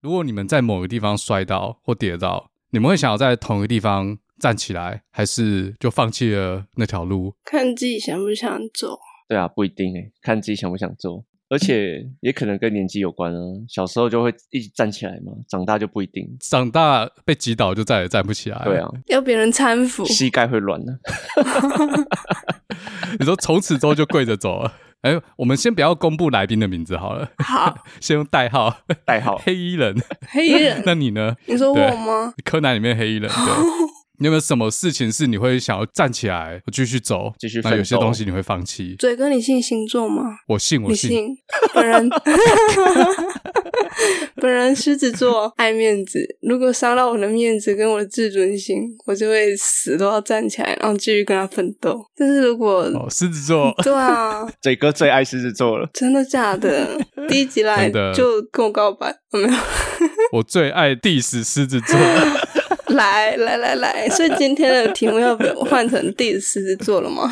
如果你们在某个地方摔倒或跌倒，你们会想要在同一个地方站起来，还是就放弃了那条路？看自己想不想走。对啊，不一定诶，看自己想不想做。而且也可能跟年纪有关啊，小时候就会一直站起来嘛，长大就不一定。长大被击倒就再也站不起来。对啊，要别人搀扶，膝盖会软的。你说从此之后就跪着走了？哎，我们先不要公布来宾的名字好了。好，先用代号，代号 黑衣人。黑衣人，那你呢？你说我吗？柯南里面黑衣人。对。你有没有什么事情是你会想要站起来，继续走，继续？那有些东西你会放弃？嘴哥，你信星座吗？我信，我信。你信？本人，本人狮子座，爱面子。如果伤到我的面子跟我的自尊心，我就会死都要站起来，然后继续跟他奋斗。但是如果哦，狮子座，对啊，嘴哥最爱狮子座了。真的假的？第一集来就跟我告白，我没有？我最爱 diss 狮子座。来来来来，所以今天的题目要换成第四次做了吗？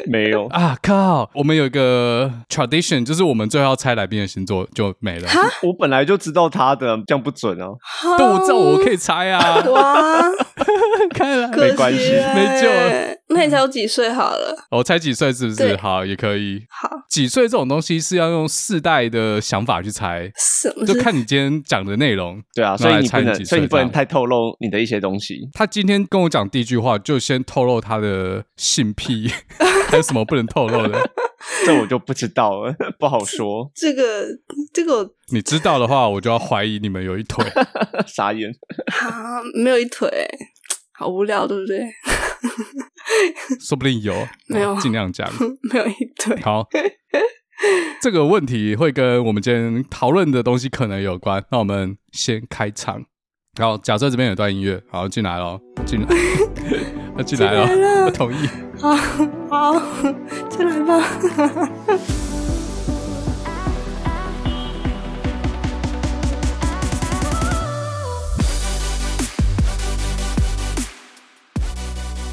没有啊！靠，我们有一个 tradition，就是我们最后要猜来宾的星座就没了。我本来就知道他的，这样不准哦。但我知道我可以猜啊！哇，看来没关系，没救了。那你猜我几岁好了？我猜几岁是不是？好，也可以。好，几岁这种东西是要用世代的想法去猜，就看你今天讲的内容。对啊，所以你不能，所以你不能太透露你的一些东西。他今天跟我讲第一句话，就先透露他的性癖。还有什么不能透露的？这我就不知道了，不好说。这个，这个，你知道的话，我就要怀疑你们有一腿。傻眼。啊，没有一腿，好无聊，对不对？说不定有，没有，尽量讲。没有一腿。好，这个问题会跟我们今天讨论的东西可能有关。那我们先开场。好，假设这边有段音乐，好，进来了，进来，要进来了，我同意。好，好，进来吧。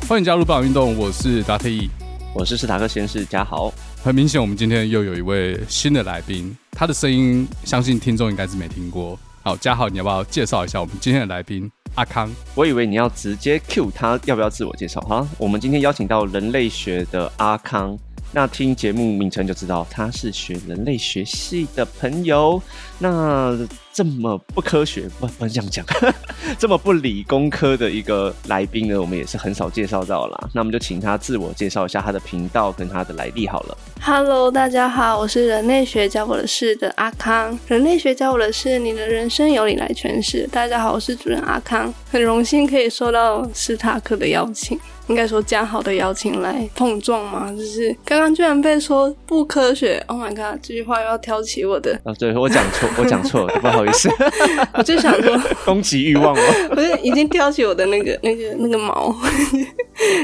欢迎加入棒运动，我是达特义，我是史塔克实验室嘉豪。很明显，我们今天又有一位新的来宾，他的声音相信听众应该是没听过。好，嘉豪，你要不要介绍一下我们今天的来宾阿康？我以为你要直接 cue 他，要不要自我介绍？哈，我们今天邀请到人类学的阿康，那听节目名称就知道他是学人类学系的朋友。那这么不科学，不不能这样讲，这么不理工科的一个来宾呢，我们也是很少介绍到啦。那我们就请他自我介绍一下他的频道跟他的来历好了。Hello，大家好，我是人类学教我的事的阿康。人类学教我的事，你的人生由你来诠释。大家好，我是主任阿康，很荣幸可以收到史塔克的邀请。应该说嘉豪的邀请来碰撞嘛，就是刚刚居然被说不科学，Oh my god！这句话又要挑起我的啊，对我讲错，我讲错了，不好意思，我就想说 攻击欲望吗？不是，已经挑起我的那个、那个、那个毛。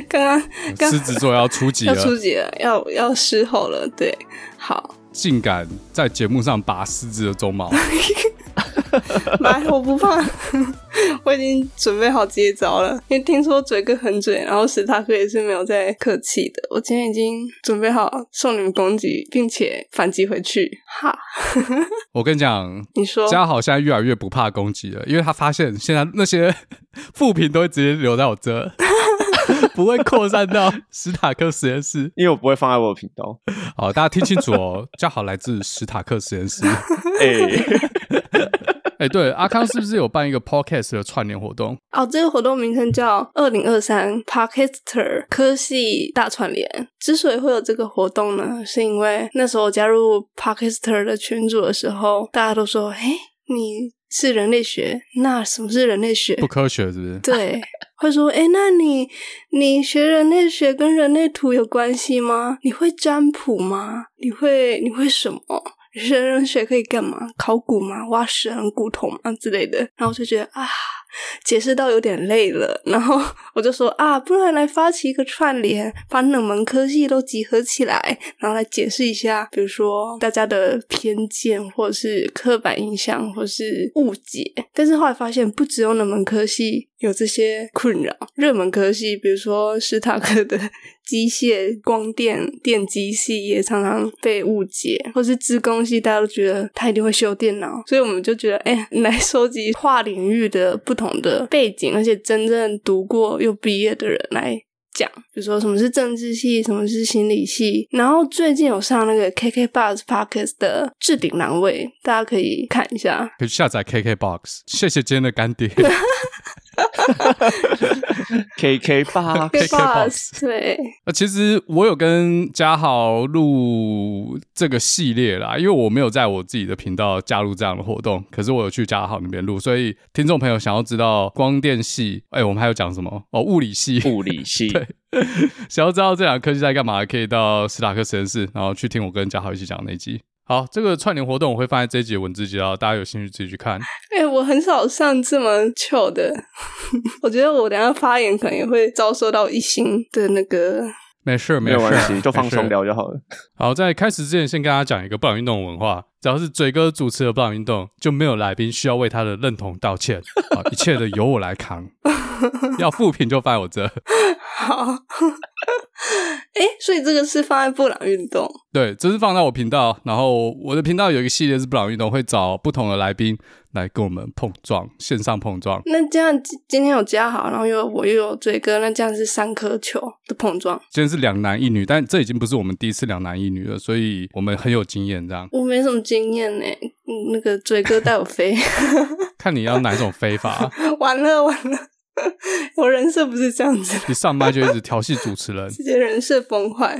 刚刚狮子座要出击了，要出击了，要要狮吼了，对，好，竟敢在节目上拔狮子的鬃毛。来，我不怕，我已经准备好接招了。因为听说嘴哥很嘴，然后史塔克也是没有在客气的。我今天已经准备好送你们攻击，并且反击回去。哈，我跟你讲，你说嘉豪现在越来越不怕攻击了，因为他发现现在那些副品都会直接留在我这，不会扩散到史塔克实验室，因为我不会放在我的频道。好，大家听清楚哦，嘉好来自史塔克实验室。哎、欸。哎、欸，对，阿康是不是有办一个 podcast 的串联活动？哦，这个活动名称叫二零二三 Podcaster 科系大串联。之所以会有这个活动呢，是因为那时候我加入 Podcaster 的群组的时候，大家都说：“哎，你是人类学，那什么是人类学？不科学是不是？” 对，会说：“哎，那你你学人类学跟人类图有关系吗？你会占卜吗？你会你会什么？”人类学可以干嘛？考古吗？挖死人骨头吗之类的？然后我就觉得啊，解释到有点累了，然后我就说啊，不然来发起一个串联，把冷门科系都集合起来，然后来解释一下，比如说大家的偏见，或者是刻板印象，或是误解。但是后来发现，不只有冷门科系有这些困扰，热门科系，比如说史塔克的机械、光电、电机系也常常被误解，或是资工系，大家都觉得他一定会修电脑，所以我们就觉得，哎，来收集跨领域的不同的背景，而且真正读过又毕业的人来讲，比如说什么是政治系，什么是心理系。然后最近有上那个 KKBOX Podcast 的置顶栏位，大家可以看一下，可以下载 KKBOX。谢谢今天的干爹。K K box K box 对，那其实我有跟嘉豪录这个系列啦，因为我没有在我自己的频道加入这样的活动，可是我有去嘉豪那边录，所以听众朋友想要知道光电系，哎、欸，我们还有讲什么？哦，物理系，物理系，对，想要知道这两个科系在干嘛，可以到史塔克实验室，然后去听我跟嘉豪一起讲那集。好，这个串联活动我会放在这一集的文字介绍，大家有兴趣自己去看。哎、我很少上这么糗的，我觉得我等下发言可能也会遭受到一星的那个。没事，没有关系，就放松聊就好了。好，在开始之前，先跟大家讲一个布朗运动文化。只要是嘴哥主持的布朗运动，就没有来宾需要为他的认同道歉。好，一切的由我来扛。要负评就放我这。好。哎、欸，所以这个是放在布朗运动？对，这是放在我频道。然后我的频道有一个系列是布朗运动，会找不同的来宾来跟我们碰撞，线上碰撞。那这样今天有嘉豪，然后又有我又有追哥，那这样是三颗球的碰撞。今天是两男一女，但这已经不是我们第一次两男一女了，所以我们很有经验。这样我没什么经验呢，那个追哥带我飞，看你要哪一种飞法、啊。完了完了，我人设不是这样子，一上麦就一直调戏主持人，直接人设崩坏。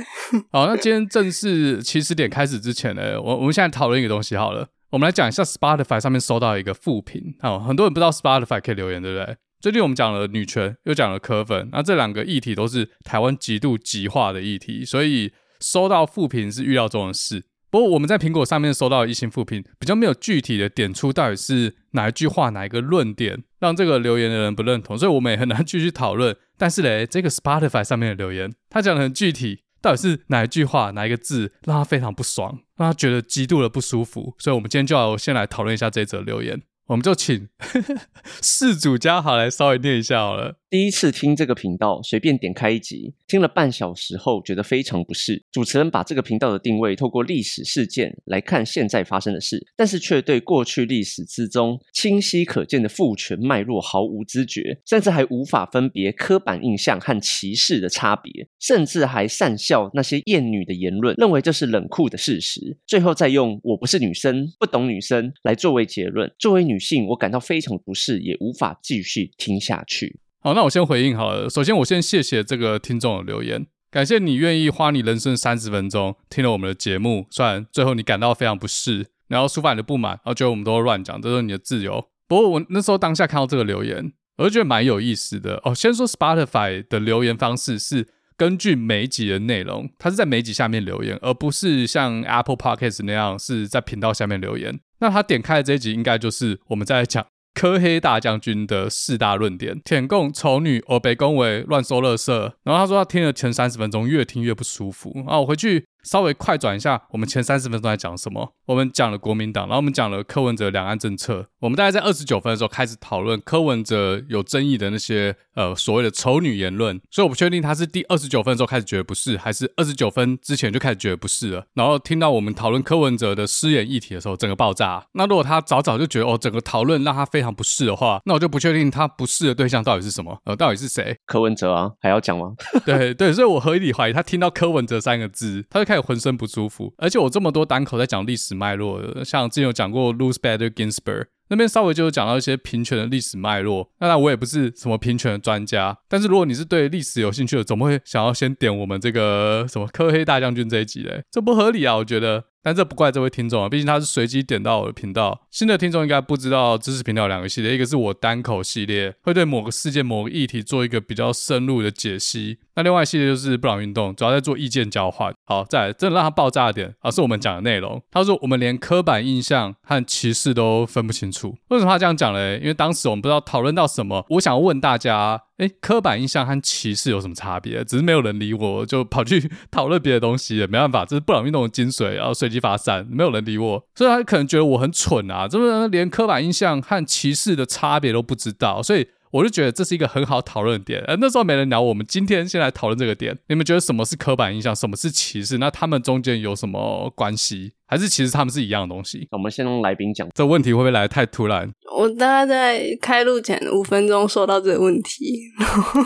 好，那今天正式起始点开始之前呢，我我们现在讨论一个东西好了，我们来讲一下 Spotify 上面收到一个负评。哦，很多人不知道 Spotify 可以留言，对不对？最近我们讲了女权，又讲了科粉，那这两个议题都是台湾极度极化的议题，所以收到负评是预料中的事。不过我们在苹果上面收到一星负评，比较没有具体的点出到底是哪一句话、哪一个论点让这个留言的人不认同，所以我们也很难继续讨论。但是嘞，这个 Spotify 上面的留言，他讲的很具体，到底是哪一句话、哪一个字让他非常不爽，让他觉得极度的不舒服。所以我们今天就要先来讨论一下这则留言。我们就请 事主嘉豪来稍微念一下好了。第一次听这个频道，随便点开一集，听了半小时后，觉得非常不适。主持人把这个频道的定位透过历史事件来看现在发生的事，但是却对过去历史之中清晰可见的父权脉络毫无知觉，甚至还无法分别刻板印象和歧视的差别，甚至还善笑那些厌女的言论，认为这是冷酷的事实。最后再用“我不是女生，不懂女生”来作为结论。作为女性，我感到非常不适，也无法继续听下去。好，那我先回应好了。首先，我先谢谢这个听众的留言，感谢你愿意花你人生三十分钟听了我们的节目。虽然最后你感到非常不适，然后抒发你的不满，然后觉得我们都乱讲，这是你的自由。不过我那时候当下看到这个留言，我就觉得蛮有意思的哦。先说 Spotify 的留言方式是根据每一集的内容，它是在每集下面留言，而不是像 Apple Podcast 那样是在频道下面留言。那他点开的这一集，应该就是我们在讲。柯黑大将军的四大论点：舔共、丑女、耳背恭维、乱收垃圾。然后他说他听了前三十分钟，越听越不舒服。然后我回去。稍微快转一下，我们前三十分钟在讲什么？我们讲了国民党，然后我们讲了柯文哲两岸政策。我们大概在二十九分的时候开始讨论柯文哲有争议的那些呃所谓的丑女言论。所以我不确定他是第二十九分的时候开始觉得不是，还是二十九分之前就开始觉得不是了。然后听到我们讨论柯文哲的失言议题的时候，整个爆炸。那如果他早早就觉得哦，整个讨论让他非常不适的话，那我就不确定他不适的对象到底是什么？呃，到底是谁？柯文哲啊，还要讲吗？对对，所以我合理怀疑他听到柯文哲三个字，他就开始浑身不舒服，而且我这么多单口在讲历史脉络，像之前有讲过 Ruth Bader Ginsburg 那边稍微就有讲到一些平权的历史脉络。当然我也不是什么平权的专家，但是如果你是对历史有兴趣的，总会想要先点我们这个什么科黑大将军这一集嘞，这不合理啊，我觉得。但这不怪这位听众啊，毕竟他是随机点到我的频道。新的听众应该不知道知识频道有两个系列，一个是我单口系列，会对某个事件、某个议题做一个比较深入的解析。那另外一系列就是布朗运动，主要在做意见交换。好，再来，真的让他爆炸点，而是我们讲的内容。他说我们连刻板印象和歧视都分不清楚。为什么他这样讲嘞？因为当时我们不知道讨论到什么，我想问大家，哎，刻板印象和歧视有什么差别？只是没有人理我，就跑去 讨论别的东西，没办法，这是布朗运动的精髓，然后随机发散，没有人理我，所以他可能觉得我很蠢啊，这不连刻板印象和歧视的差别都不知道，所以。我就觉得这是一个很好讨论点，呃，那时候没人聊，我们今天先来讨论这个点。你们觉得什么是刻板印象，什么是歧视？那他们中间有什么关系？还是其实他们是一样的东西？我们先让来宾讲。这问题会不会来得太突然？我大概在开录前五分钟收到这个问题，然 后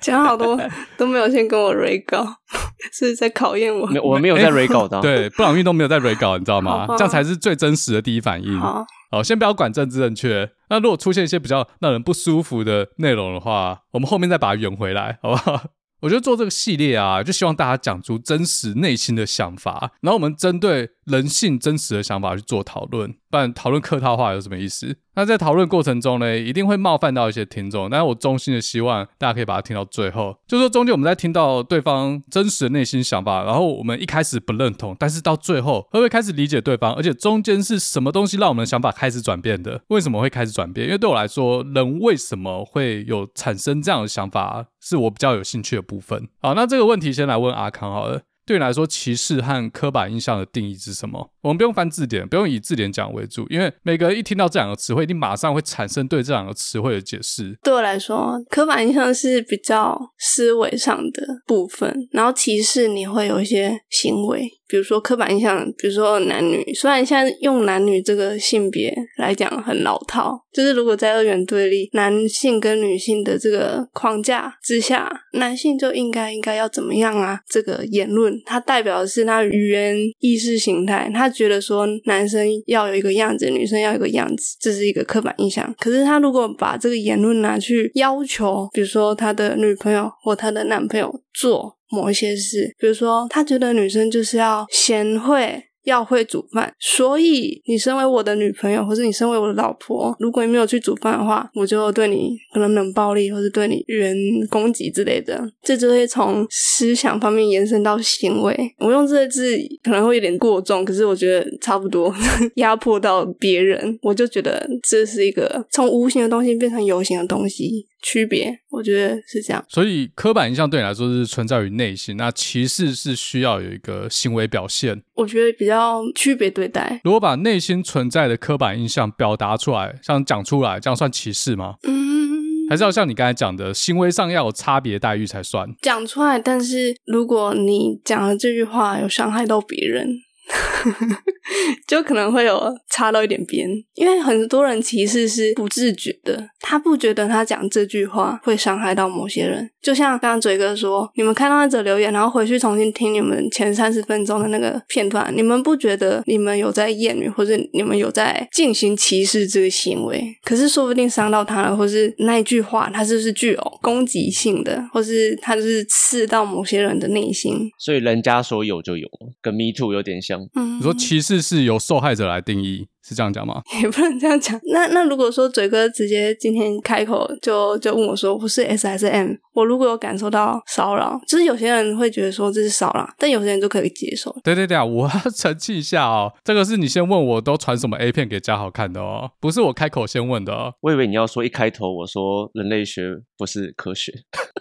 讲好多都没有先跟我 re 稿，是在考验我。我们没有在 re 稿的，对，布朗运动没有在 re 稿，你知道吗？这样才是最真实的第一反应。好，好，先不要管政治正确。那如果出现一些比较让人不舒服的内容的话，我们后面再把它圆回来，好不好？我觉得做这个系列啊，就希望大家讲出真实内心的想法，然后我们针对人性真实的想法去做讨论，不然讨论客套话有什么意思？那在讨论过程中呢，一定会冒犯到一些听众，但是我衷心的希望大家可以把它听到最后。就说中间我们在听到对方真实的内心想法，然后我们一开始不认同，但是到最后会不会开始理解对方？而且中间是什么东西让我们的想法开始转变的？为什么会开始转变？因为对我来说，人为什么会有产生这样的想法，是我比较有兴趣的部分。好，那这个问题先来问阿康好了。对你来说，歧视和刻板印象的定义是什么？我们不用翻字典，不用以字典讲为主，因为每个人一听到这两个词汇，一定马上会产生对这两个词汇的解释。对我来说，刻板印象是比较思维上的部分，然后歧视你会有一些行为。比如说刻板印象，比如说男女，虽然现在用男女这个性别来讲很老套，就是如果在二元对立，男性跟女性的这个框架之下，男性就应该应该要怎么样啊？这个言论他代表的是他语言意识形态，他觉得说男生要有一个样子，女生要有一个样子，这是一个刻板印象。可是他如果把这个言论拿去要求，比如说他的女朋友或他的男朋友做。某一些事，比如说，他觉得女生就是要贤惠。要会煮饭，所以你身为我的女朋友，或是你身为我的老婆，如果你没有去煮饭的话，我就对你可能冷暴力，或是对你语言攻击之类的。这就会从思想方面延伸到行为。我用这个字可能会有点过重，可是我觉得差不多 压迫到别人，我就觉得这是一个从无形的东西变成有形的东西区别。我觉得是这样。所以刻板印象对你来说是存在于内心，那歧视是需要有一个行为表现。我觉得比较。要区别对待。如果把内心存在的刻板印象表达出来，像讲出来，这样算歧视吗？嗯，还是要像你刚才讲的，行为上要有差别待遇才算。讲出来，但是如果你讲的这句话有伤害到别人。就可能会有插到一点边，因为很多人其实是不自觉的，他不觉得他讲这句话会伤害到某些人。就像刚刚嘴哥说，你们看到那则留言，然后回去重新听你们前三十分钟的那个片段，你们不觉得你们有在厌女，或者你们有在进行歧视这个行为？可是说不定伤到他了，或是那一句话，他是不是具有攻击性的，或是他就是刺到某些人的内心？所以人家说有就有，跟 Me Too 有点像。嗯，你说歧视是由受害者来定义，是这样讲吗？也不能这样讲。那那如果说嘴哥直接今天开口就就问我说，不是 S 还是 M？我如果有感受到骚扰，就是有些人会觉得说这是骚扰，但有些人就可以接受。对对对啊，我要 澄清一下哦，这个是你先问我都传什么 A 片给嘉豪看的哦，不是我开口先问的哦。我以为你要说一开头我说人类学不是科学，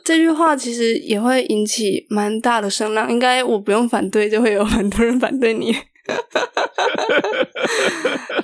这句话其实也会引起蛮大的声浪，应该我不用反对，就会有很多人反对你。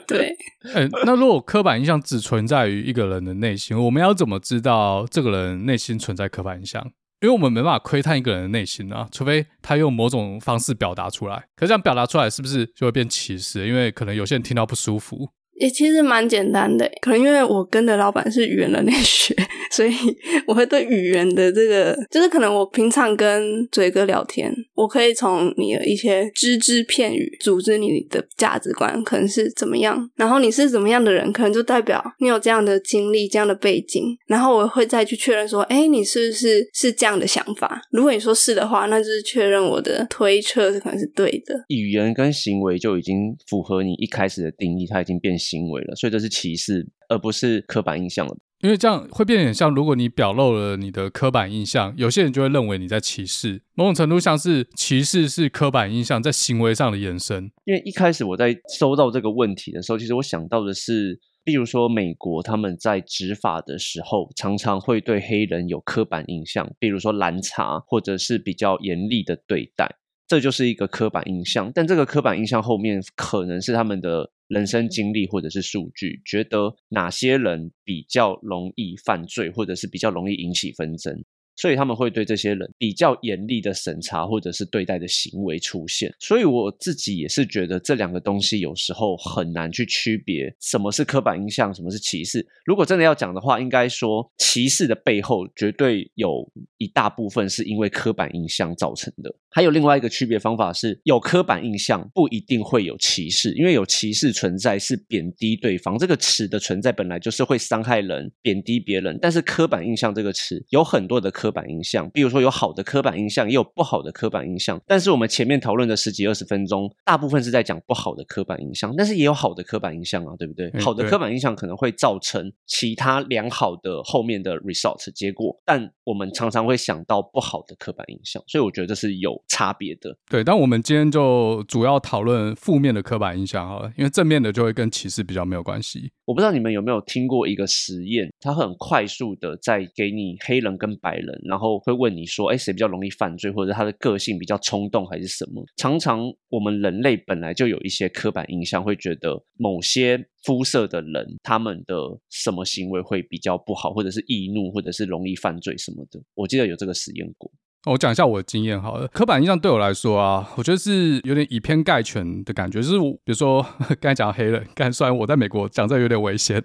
对，哎、欸，那如果刻板印象只存在于一个人的内心，我们要怎么知道这个人内心存在刻板印象？因为我们没办法窥探一个人的内心啊，除非他用某种方式表达出来。可是这样表达出来，是不是就会变歧视？因为可能有些人听到不舒服。也其实蛮简单的，可能因为我跟的老板是语言人类 学，所以 我会对语言的这个，就是可能我平常跟嘴哥聊天，我可以从你的一些只字片语组织你的价值观，可能是怎么样，然后你是怎么样的人，可能就代表你有这样的经历、这样的背景，然后我会再去确认说，哎，你是不是是这样的想法？如果你说是的话，那就是确认我的推测是可能是对的。语言跟行为就已经符合你一开始的定义，它已经变。行为了，所以这是歧视，而不是刻板印象了。因为这样会变得很像，如果你表露了你的刻板印象，有些人就会认为你在歧视。某种程度像是歧视是刻板印象在行为上的延伸。因为一开始我在收到这个问题的时候，其实我想到的是，比如说美国他们在执法的时候，常常会对黑人有刻板印象，比如说拦查或者是比较严厉的对待。这就是一个刻板印象，但这个刻板印象后面可能是他们的人生经历或者是数据，觉得哪些人比较容易犯罪，或者是比较容易引起纷争。所以他们会对这些人比较严厉的审查或者是对待的行为出现。所以我自己也是觉得这两个东西有时候很难去区别什么是刻板印象，什么是歧视。如果真的要讲的话，应该说歧视的背后绝对有一大部分是因为刻板印象造成的。还有另外一个区别方法是，有刻板印象不一定会有歧视，因为有歧视存在是贬低对方，这个词的存在本来就是会伤害人、贬低别人。但是刻板印象这个词有很多的刻。刻板印象，比如说有好的刻板印象，也有不好的刻板印象。但是我们前面讨论的十几二十分钟，大部分是在讲不好的刻板印象，但是也有好的刻板印象啊，对不对？好的刻板印象可能会造成其他良好的后面的 result 结果，但我们常常会想到不好的刻板印象，所以我觉得这是有差别的。对，但我们今天就主要讨论负面的刻板印象好了，因为正面的就会跟歧视比较没有关系。我不知道你们有没有听过一个实验，它很快速的在给你黑人跟白人。然后会问你说：“哎，谁比较容易犯罪，或者他的个性比较冲动，还是什么？”常常我们人类本来就有一些刻板印象，会觉得某些肤色的人他们的什么行为会比较不好，或者是易怒，或者是容易犯罪什么的。我记得有这个实验过。我讲一下我的经验好了。刻板印象对我来说啊，我觉得是有点以偏概全的感觉。就是比如说 刚才讲黑人，刚才虽然我在美国讲这有点危险，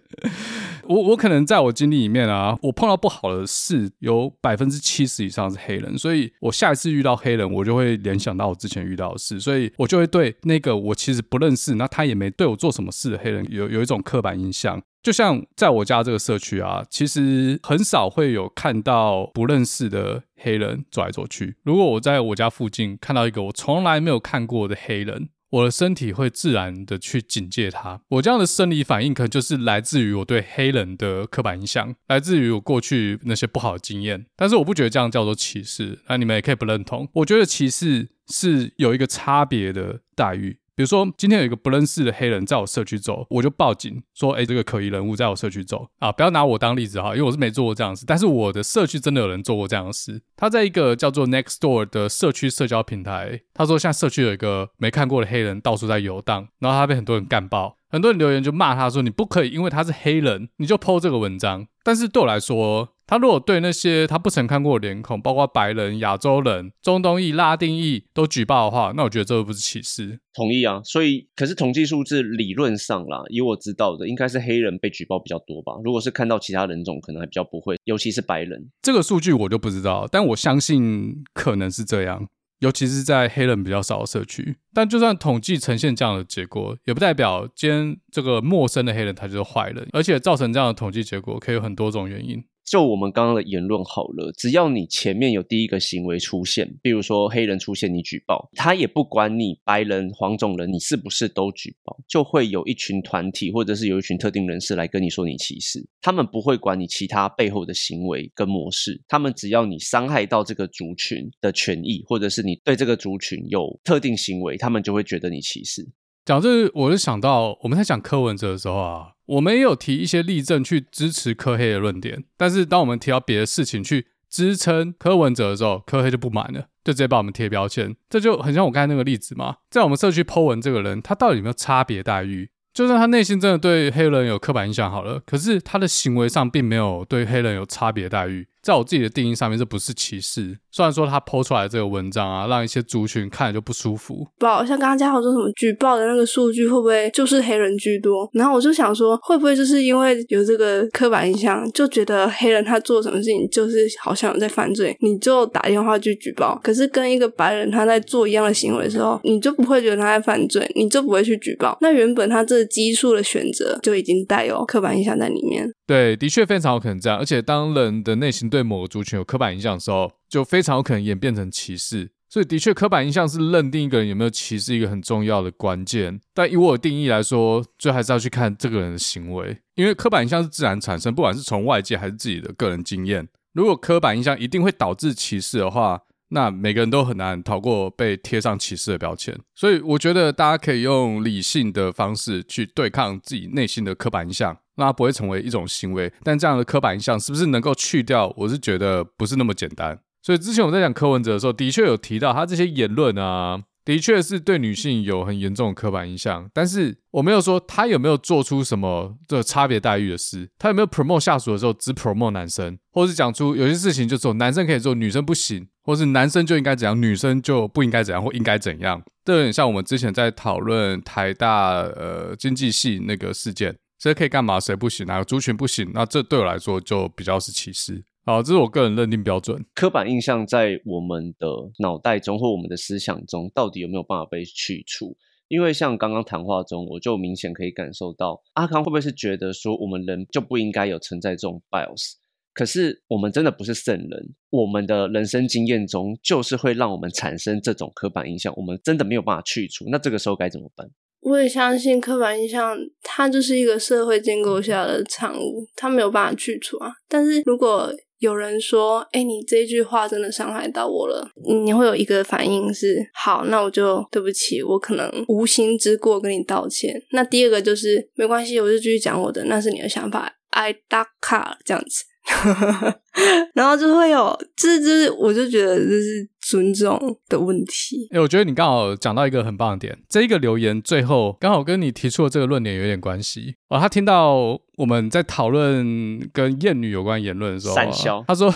我我可能在我经历里面啊，我碰到不好的事有百分之七十以上是黑人，所以我下一次遇到黑人，我就会联想到我之前遇到的事，所以我就会对那个我其实不认识，那他也没对我做什么事的黑人有有一种刻板印象。就像在我家这个社区啊，其实很少会有看到不认识的黑人走来走去。如果我在我家附近看到一个我从来没有看过的黑人，我的身体会自然的去警戒它。我这样的生理反应，可能就是来自于我对黑人的刻板印象，来自于我过去那些不好的经验。但是我不觉得这样叫做歧视，那你们也可以不认同。我觉得歧视是有一个差别的待遇。比如说，今天有一个不认识的黑人在我社区走，我就报警说：“哎，这个可疑人物在我社区走啊！”不要拿我当例子哈，因为我是没做过这样的事。但是我的社区真的有人做过这样的事。他在一个叫做 Nextdoor 的社区社交平台，他说现在社区有一个没看过的黑人到处在游荡，然后他被很多人干爆，很多人留言就骂他说：“你不可以因为他是黑人你就 po 这个文章。”但是对我来说，他如果对那些他不曾看过的脸孔，包括白人、亚洲人、中东裔、拉丁裔都举报的话，那我觉得这个不是歧视。同意啊，所以可是统计数字理论上啦，以我知道的，应该是黑人被举报比较多吧。如果是看到其他人种，可能还比较不会，尤其是白人。这个数据我就不知道，但我相信可能是这样，尤其是在黑人比较少的社区。但就算统计呈现这样的结果，也不代表今天这个陌生的黑人他就是坏人，而且造成这样的统计结果可以有很多种原因。就我们刚刚的言论好了，只要你前面有第一个行为出现，比如说黑人出现，你举报，他也不管你白人、黄种人，你是不是都举报，就会有一群团体或者是有一群特定人士来跟你说你歧视，他们不会管你其他背后的行为跟模式，他们只要你伤害到这个族群的权益，或者是你对这个族群有特定行为，他们就会觉得你歧视。讲这，我就想到我们在讲柯文哲的时候啊。我们也有提一些例证去支持柯黑的论点，但是当我们提到别的事情去支撑柯文哲的时候，柯黑就不满了，就直接把我们贴标签。这就很像我刚才那个例子嘛，在我们社区 po 文这个人，他到底有没有差别待遇？就算他内心真的对黑人有刻板印象好了，可是他的行为上并没有对黑人有差别待遇。在我自己的定义上面，这不是歧视。虽然说他抛出来的这个文章啊，让一些族群看着就不舒服。不好，像刚刚嘉豪说什么举报的那个数据，会不会就是黑人居多？然后我就想说，会不会就是因为有这个刻板印象，就觉得黑人他做什么事情就是好像有在犯罪，你就打电话去举报。可是跟一个白人他在做一样的行为的时候，你就不会觉得他在犯罪，你就不会去举报。那原本他这个基数的选择就已经带有刻板印象在里面。对，的确非常有可能这样。而且当人的内心对某个族群有刻板印象的时候，就非常有可能演变成歧视。所以的确，刻板印象是认定一个人有没有歧视一个很重要的关键。但以我的定义来说，最后还是要去看这个人的行为，因为刻板印象是自然产生，不管是从外界还是自己的个人经验。如果刻板印象一定会导致歧视的话，那每个人都很难逃过被贴上歧视的标签。所以，我觉得大家可以用理性的方式去对抗自己内心的刻板印象。那它不会成为一种行为，但这样的刻板印象是不是能够去掉？我是觉得不是那么简单。所以之前我在讲柯文哲的时候，的确有提到他这些言论啊，的确是对女性有很严重的刻板印象。但是我没有说他有没有做出什么的差别待遇的事，他有没有 promote 下属的时候只 promote 男生，或是讲出有些事情就说男生可以做，女生不行，或是男生就应该怎样，女生就不应该怎样，或应该怎样。这有点像我们之前在讨论台大呃经济系那个事件。谁可以干嘛？谁不行？哪个族群不行？那这对我来说就比较是歧视。好，这是我个人认定标准。刻板印象在我们的脑袋中或我们的思想中，到底有没有办法被去除？因为像刚刚谈话中，我就明显可以感受到，阿康会不会是觉得说，我们人就不应该有存在这种 bias？可是我们真的不是圣人，我们的人生经验中，就是会让我们产生这种刻板印象，我们真的没有办法去除。那这个时候该怎么办？我也相信刻板印象，它就是一个社会建构下的产物，它没有办法去除啊。但是如果有人说：“哎，你这句话真的伤害到我了。”你会有一个反应是：“好，那我就对不起，我可能无心之过，跟你道歉。”那第二个就是没关系，我就继续讲我的，那是你的想法，I duck a 这样子。然后就会有，这这，我就觉得就是尊重的问题。哎，我觉得你刚好讲到一个很棒的点，这一个留言最后刚好跟你提出的这个论点有点关系哦。他听到我们在讨论跟厌女有关言论的时候，三小他说：“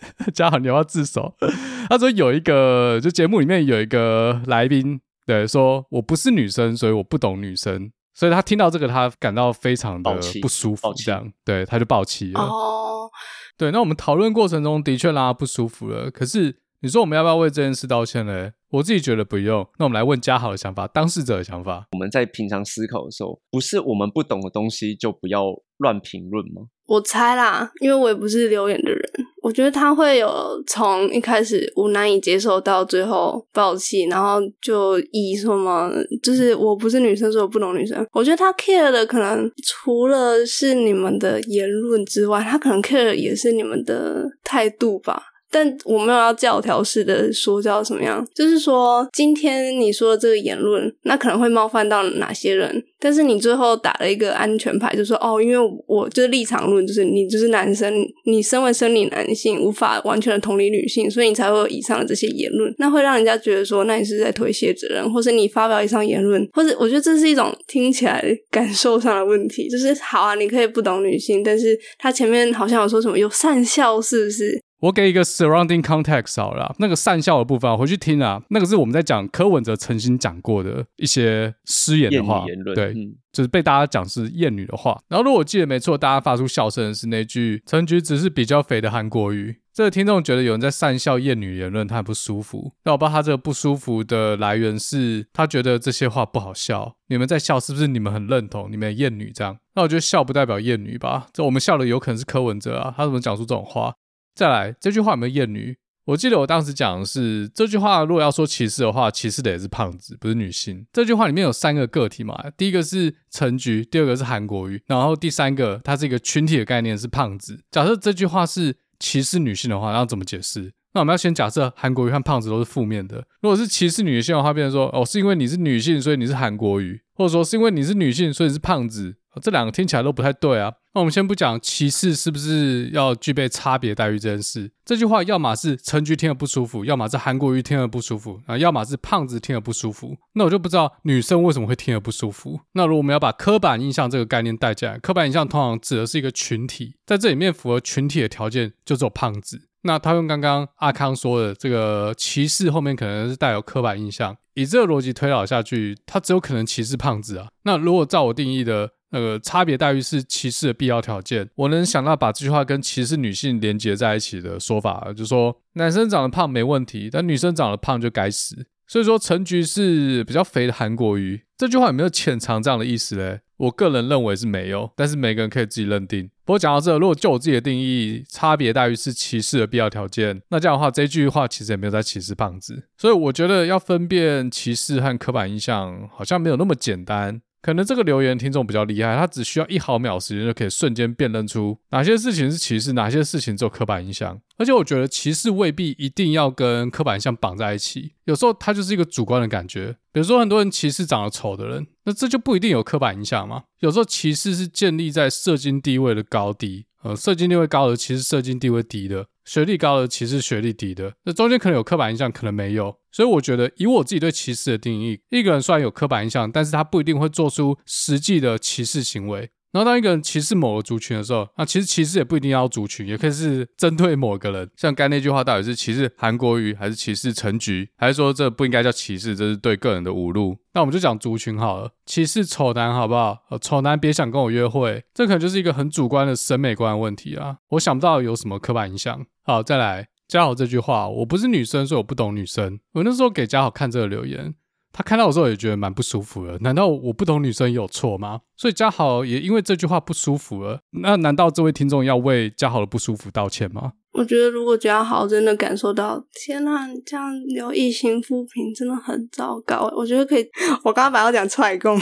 嘉豪，你要不要自首？”他说有一个，就节目里面有一个来宾，对，说我不是女生，所以我不懂女生。所以他听到这个，他感到非常的不舒服，这样，对，他就爆气了。哦，对，那我们讨论过程中的确让他不舒服了。可是你说我们要不要为这件事道歉呢？我自己觉得不用。那我们来问嘉豪的想法，当事者的想法。我们在平常思考的时候，不是我们不懂的东西就不要乱评论吗？我猜啦，因为我也不是留言的人。我觉得他会有从一开始我难以接受到最后爆气，然后就以什么就是我不是女生，所以我不懂女生。我觉得他 care 的可能除了是你们的言论之外，他可能 care 的也是你们的态度吧。但我没有要教条式的说教什么样，就是说今天你说的这个言论，那可能会冒犯到哪些人，但是你最后打了一个安全牌，就说哦，因为我就是立场论，就是你就是男生，你身为生理男性无法完全的同理女性，所以你才会有以上的这些言论，那会让人家觉得说，那你是在推卸责任，或是你发表以上言论，或者我觉得这是一种听起来感受上的问题，就是好啊，你可以不懂女性，但是他前面好像有说什么有善笑，是不是？我给一个 surrounding context 好了，那个讪笑的部分，我回去听啊，那个是我们在讲柯文哲曾经讲过的一些失言的话，言论对，嗯、就是被大家讲是厌女的话。然后如果我记得没错，大家发出笑声的是那句“陈菊只是比较肥的韩国瑜”。这个听众觉得有人在讪笑厌女言论，他很不舒服。那我不知道他这个不舒服的来源是他觉得这些话不好笑。你们在笑是不是你们很认同你们厌女这样？那我觉得笑不代表厌女吧？这我们笑的有可能是柯文哲啊，他怎么讲出这种话？再来，这句话有没有厌女？我记得我当时讲的是这句话，如果要说歧视的话，歧视的也是胖子，不是女性。这句话里面有三个个体嘛，第一个是陈菊，第二个是韩国瑜，然后第三个它是一个群体的概念是胖子。假设这句话是歧视女性的话，那要怎么解释？那我们要先假设韩国瑜和胖子都是负面的。如果是歧视女性的话，变成说哦，是因为你是女性，所以你是韩国瑜，或者说是因为你是女性，所以是胖子。这两个听起来都不太对啊。那我们先不讲歧视是不是要具备差别待遇这件事。这句话要么是陈菊听了不舒服，要么是韩国瑜听了不舒服啊，要么是胖子听了不舒服。那我就不知道女生为什么会听了不舒服。那如果我们要把刻板印象这个概念带进来，刻板印象通常指的是一个群体，在这里面符合群体的条件就只有胖子。那他用刚刚阿康说的这个歧视后面可能是带有刻板印象，以这个逻辑推导下去，他只有可能歧视胖子啊。那如果照我定义的。那个差别待遇是歧视的必要条件。我能想到把这句话跟歧视女性连接在一起的说法，就是说男生长得胖没问题，但女生长得胖就该死。所以说陈菊是比较肥的韩国瑜，这句话有没有潜藏这样的意思嘞？我个人认为是没有，但是每个人可以自己认定。不过讲到这，如果就我自己的定义，差别待遇是歧视的必要条件，那这样的话，这句话其实也没有在歧视胖子。所以我觉得要分辨歧视和刻板印象，好像没有那么简单。可能这个留言听众比较厉害，他只需要一毫秒时间就可以瞬间辨认出哪些事情是歧视，哪些事情只有刻板印象。而且我觉得歧视未必一定要跟刻板印象绑在一起，有时候它就是一个主观的感觉。比如说很多人歧视长得丑的人，那这就不一定有刻板印象嘛。有时候歧视是建立在社经地位的高低，呃，社经地位高的其实社经地位低的。学历高的其实学历低的，那中间可能有刻板印象，可能没有。所以我觉得，以我自己对歧视的定义，一个人虽然有刻板印象，但是他不一定会做出实际的歧视行为。然后当一个人歧视某个族群的时候，那其实歧视也不一定要族群，也可以是针对某个人。像刚那句话，到底是歧视韩国瑜，还是歧视陈菊，还是说这不应该叫歧视，这是对个人的侮辱？那我们就讲族群好了，歧视丑男好不好？丑男别想跟我约会，这可能就是一个很主观的审美观的问题啊。我想不到有什么刻板印象。好，再来嘉豪这句话，我不是女生，所以我不懂女生。我那时候给嘉豪看这个留言。他看到的时候也觉得蛮不舒服的，难道我不懂女生有错吗？所以嘉豪也因为这句话不舒服了。那难道这位听众要为嘉豪的不舒服道歉吗？我觉得如果嘉豪真的感受到，天哪，你这样留一星负评真的很糟糕。我觉得可以，我刚刚本来要讲踹共。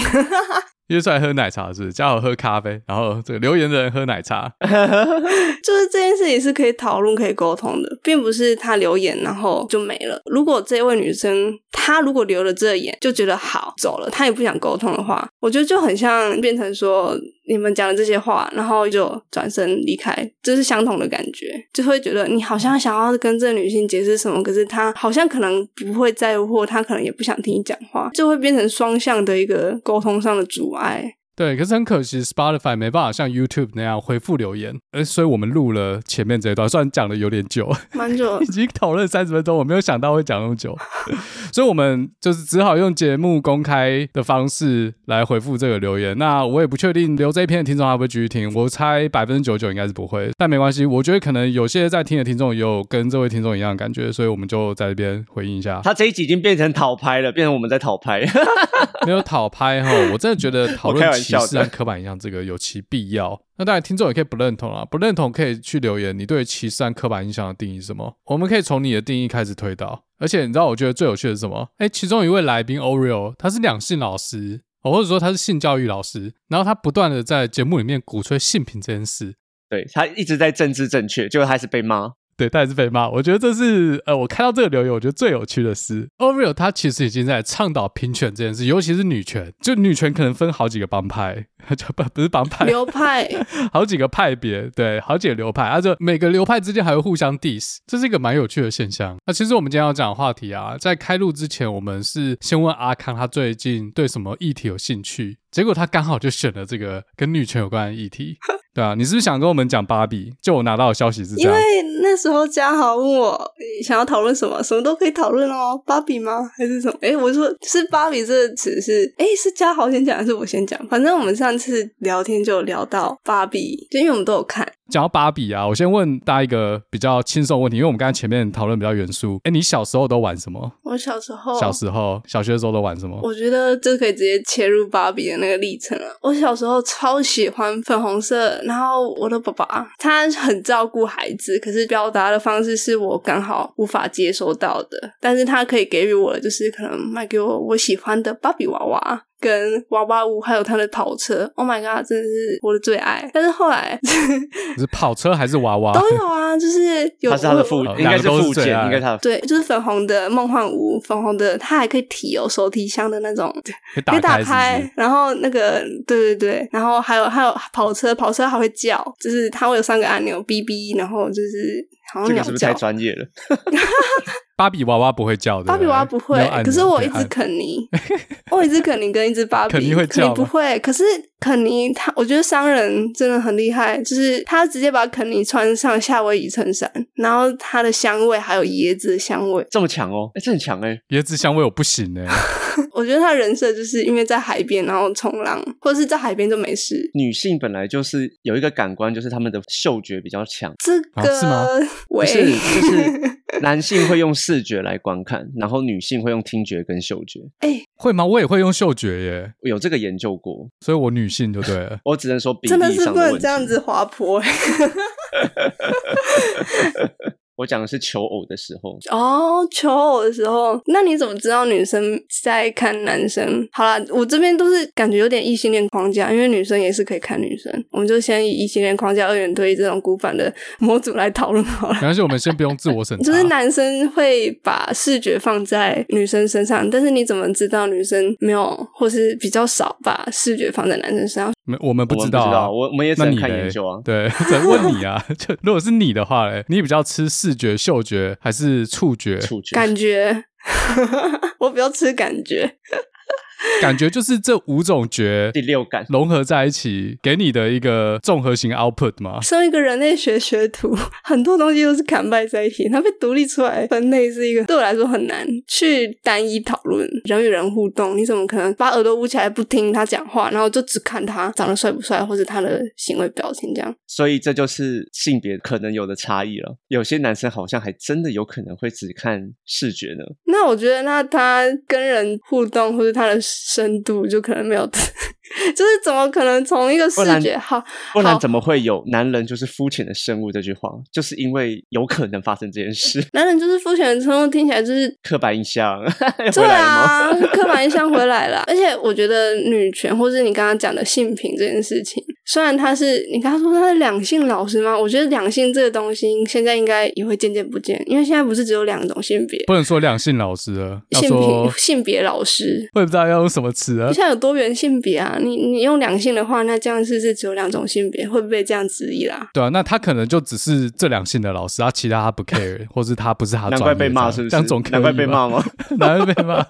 约出来喝奶茶是不是？嘉豪喝咖啡，然后这个留言的人喝奶茶，就是这件事情是可以讨论、可以沟通的，并不是他留言然后就没了。如果这位女生她如果留了这言就觉得好走了，她也不想沟通的话，我觉得就很像变成说。你们讲的这些话，然后就转身离开，这是相同的感觉，就会觉得你好像想要跟这个女性解释什么，可是她好像可能不会在乎，或她可能也不想听你讲话，就会变成双向的一个沟通上的阻碍。对，可是很可惜，Spotify 没办法像 YouTube 那样回复留言，呃，所以我们录了前面这一段，虽然讲的有点久，蛮久，已经讨论三十分钟，我没有想到会讲那么久，所以我们就是只好用节目公开的方式来回复这个留言。那我也不确定留这一篇的听众会不会继续听，我猜百分之九十九应该是不会，但没关系，我觉得可能有些在听的听众也有跟这位听众一样的感觉，所以我们就在这边回应一下。他这一集已经变成讨拍了，变成我们在讨拍，没有讨拍哈，我真的觉得讨论。歧视和刻板印象这个有其必要，那当然听众也可以不认同啊，不认同可以去留言，你对歧视和刻板印象的定义是什么？我们可以从你的定义开始推导。而且你知道，我觉得最有趣的是什么？哎，其中一位来宾 Oreo，他是两性老师，或者说他是性教育老师，然后他不断的在节目里面鼓吹性平这件事，对，他一直在政治正确，结果还是被骂。对，他也是被骂。我觉得这是呃，我看到这个留言，我觉得最有趣的是，Oreo 他其实已经在倡导平权这件事，尤其是女权。就女权可能分好几个帮派，就不不是帮派，流派，好几个派别，对，好几个流派，而且每个流派之间还会互相 diss，这是一个蛮有趣的现象。那其实我们今天要讲的话题啊，在开录之前，我们是先问阿康他最近对什么议题有兴趣，结果他刚好就选了这个跟女权有关的议题。对啊，你是不是想跟我们讲芭比？就我拿到的消息是这样。因为那时候嘉豪问我想要讨论什么，什么都可以讨论哦。芭比吗？还是什么？哎，我说是芭比这个词是，哎，是嘉豪先讲还是我先讲？反正我们上次聊天就聊到芭比，就因为我们都有看。讲到芭比啊，我先问大家一个比较轻松的问题，因为我们刚才前面讨论比较严肃。哎，你小时候都玩什么？我小时候，小时候，小学的时候都玩什么？我觉得这可以直接切入芭比的那个历程了。我小时候超喜欢粉红色，然后我的爸爸他很照顾孩子，可是表达的方式是我刚好无法接收到的。但是他可以给予我的就是可能卖给我我喜欢的芭比娃娃。跟娃娃屋，还有他的跑车，Oh my god，真的是我的最爱。但是后来 是跑车还是娃娃都有啊，就是有他的副，应该是副件，应该他的对，就是粉红的梦幻屋，粉红的，它还可以提有，手提箱的那种，可以打开，然后那个对对对，然后还有还有跑车，跑车还会叫，就是它会有三个按钮哔哔，然后就是好像鸟叫，这个是不是太专业了？芭比娃娃不会叫的，芭比娃娃不会。可是我一只肯尼，我一只肯尼跟一只芭比，肯尼会叫，肯不会。可是肯尼他，我觉得商人真的很厉害，就是他直接把肯尼穿上夏威夷衬衫，然后它的香味还有椰子的香味，这么强哦！哎，这很强哎，椰子香味我不行哎。我觉得他人设就是因为在海边，然后冲浪，或者是在海边就没事。女性本来就是有一个感官，就是他们的嗅觉比较强。这个、啊、是吗？不是，就是 男性会用视觉来观看，然后女性会用听觉跟嗅觉。哎、欸，会吗？我也会用嗅觉耶，有这个研究过，所以我女性就对了。我只能说比例真的上的问题，是不能这样子滑坡。我讲的是求偶的时候哦，求偶的时候，那你怎么知道女生在看男生？好啦，我这边都是感觉有点异性恋框架，因为女生也是可以看女生。我们就先以异性恋框架二元对立这种古板的 模组来讨论好了。没关系，我们先不用自我审查。就是男生会把视觉放在女生身上，但是你怎么知道女生没有，或是比较少把视觉放在男生身上？没，我们不知道啊。我我们也只能看研究啊。对，只能问你啊。就如果是你的话嘞，你比较吃视觉、嗅觉还是触觉？触觉。感觉。我比较吃感觉。感觉就是这五种觉，第六感融合在一起，给你的一个综合型 output 嘛。身为一个人类学学徒，很多东西都是 combine 在一起，它被独立出来分类是一个对我来说很难去单一讨论。人与人互动，你怎么可能把耳朵捂起来不听他讲话，然后就只看他长得帅不帅，或者他的行为表情这样？所以这就是性别可能有的差异了。有些男生好像还真的有可能会只看视觉呢。那我觉得，那他跟人互动，或者他的。深度就可能没有，就是怎么可能从一个视觉好，不然怎么会有“男人就是肤浅的生物”这句话？就是因为有可能发生这件事。男人就是肤浅的生物，听起来就是刻板印象。对啊，刻板印象回来了。而且我觉得女权，或是你刚刚讲的性平这件事情，虽然他是你刚刚说他是两性老师吗？我觉得两性这个东西现在应该也会渐渐不见，因为现在不是只有两种性别，不能说两性老师了，性别性别老师，我也不知道要用什么词啊。现在有多元性别啊，你你用两性的话，那这样是不是只有两种性别？会不会这样质疑啦？对啊，那他可能就只是这两性的老师，他其他他不 care，或是他不是他专业，难怪被骂是不是？这样总可以难怪被骂吗？难怪被骂。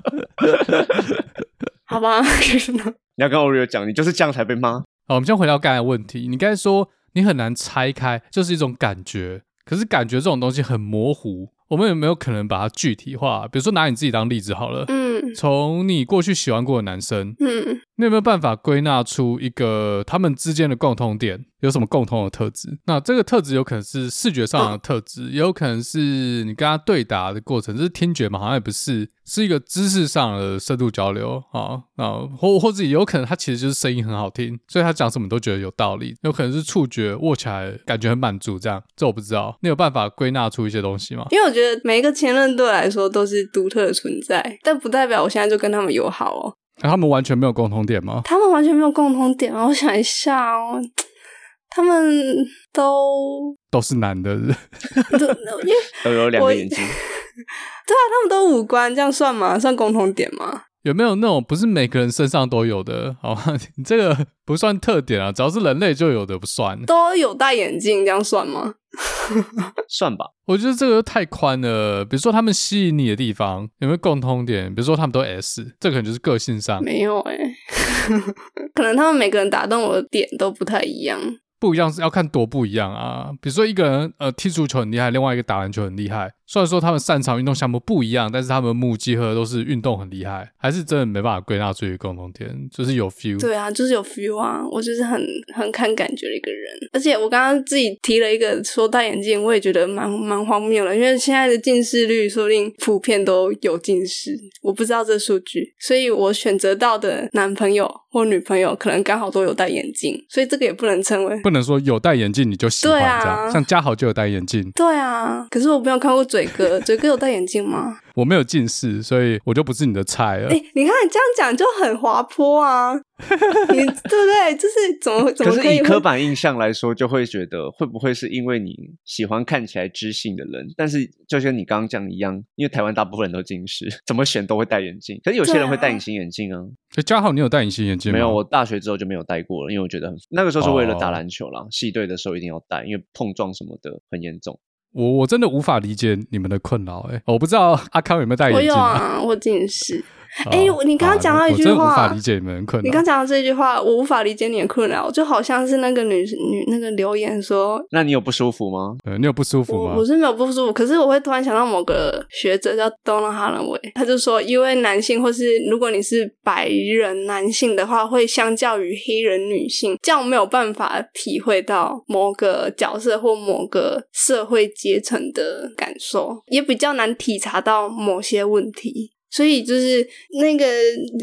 好吧，你要跟 Oreo 讲，你就是这样才被骂。好，我们先回到刚才的问题，你刚才说你很难拆开，就是一种感觉，可是感觉这种东西很模糊。我们有没有可能把它具体化？比如说拿你自己当例子好了。嗯，从你过去喜欢过的男生，嗯，你有没有办法归纳出一个他们之间的共同点？有什么共同的特质？那这个特质有可能是视觉上的特质，也有可能是你跟他对答的过程，这是听觉嘛？好像也不是，是一个知识上的深度交流啊。那或或者也有可能他其实就是声音很好听，所以他讲什么都觉得有道理。有可能是触觉握起来感觉很满足，这样这我不知道。你有办法归纳出一些东西吗？因为我觉得每一个前任对我来说都是独特的存在，但不代表我现在就跟他们友好哦。那他们完全没有共同点吗？他们完全没有共同点吗？我想一下哦。他们都都是男的，都 因为都有两个眼睛。对啊，他们都五官，这样算吗？算共同点吗？有没有那种不是每个人身上都有的？好吧，你 这个不算特点啊，只要是人类就有的不算。都有戴眼镜，这样算吗？算吧。我觉得这个太宽了。比如说他们吸引你的地方有没有共通点？比如说他们都 S，这可能就是个性上。没有哎、欸，可能他们每个人打动我的点都不太一样。不一样是要看多不一样啊！比如说一个人呃踢足球很厉害，另外一个打篮球很厉害。虽然说他们擅长运动项目不一样，但是他们目击和都是运动很厉害，还是真的没办法归纳出一个共同点，就是有 feel。对啊，就是有 feel 啊！我就是很很看感觉的一个人。而且我刚刚自己提了一个说戴眼镜，我也觉得蛮蛮荒谬的，因为现在的近视率说不定普遍都有近视，我不知道这数据，所以我选择到的男朋友或女朋友可能刚好都有戴眼镜，所以这个也不能称为不能说有戴眼镜你就喜欢这样，像嘉豪就有戴眼镜，对啊，可是我没有看过嘴哥，嘴哥有戴眼镜吗？我没有近视，所以我就不是你的菜了。哎、欸，你看你这样讲就很滑坡啊，你对不对？就是怎么怎么可以？可是以刻板印象来说，就会觉得会不会是因为你喜欢看起来知性的人？但是就像你刚刚讲一样，因为台湾大部分人都近视，怎么选都会戴眼镜。可是有些人会戴隐形眼镜啊。所以嘉豪，你有戴隐形眼镜吗？没有，我大学之后就没有戴过了，因为我觉得很那个时候是为了打篮球啦，系队的时候一定要戴，因为碰撞什么的很严重。我我真的无法理解你们的困扰，哎，我不知道阿康有没有戴眼镜？我有啊，我近视。哎、欸，你刚刚讲到一句话，我无法理解你们的困扰。你刚讲到这句话，我无法理解你的困扰，就好像是那个女女那个留言说，那你有不舒服吗？呃，你有不舒服吗？我，我是没有不舒服，可是我会突然想到某个学者叫 Donna Haraway，他就说，因为男性或是如果你是白人男性的话，会相较于黑人女性，这样没有办法体会到某个角色或某个社会阶层的感受，也比较难体察到某些问题。所以就是那个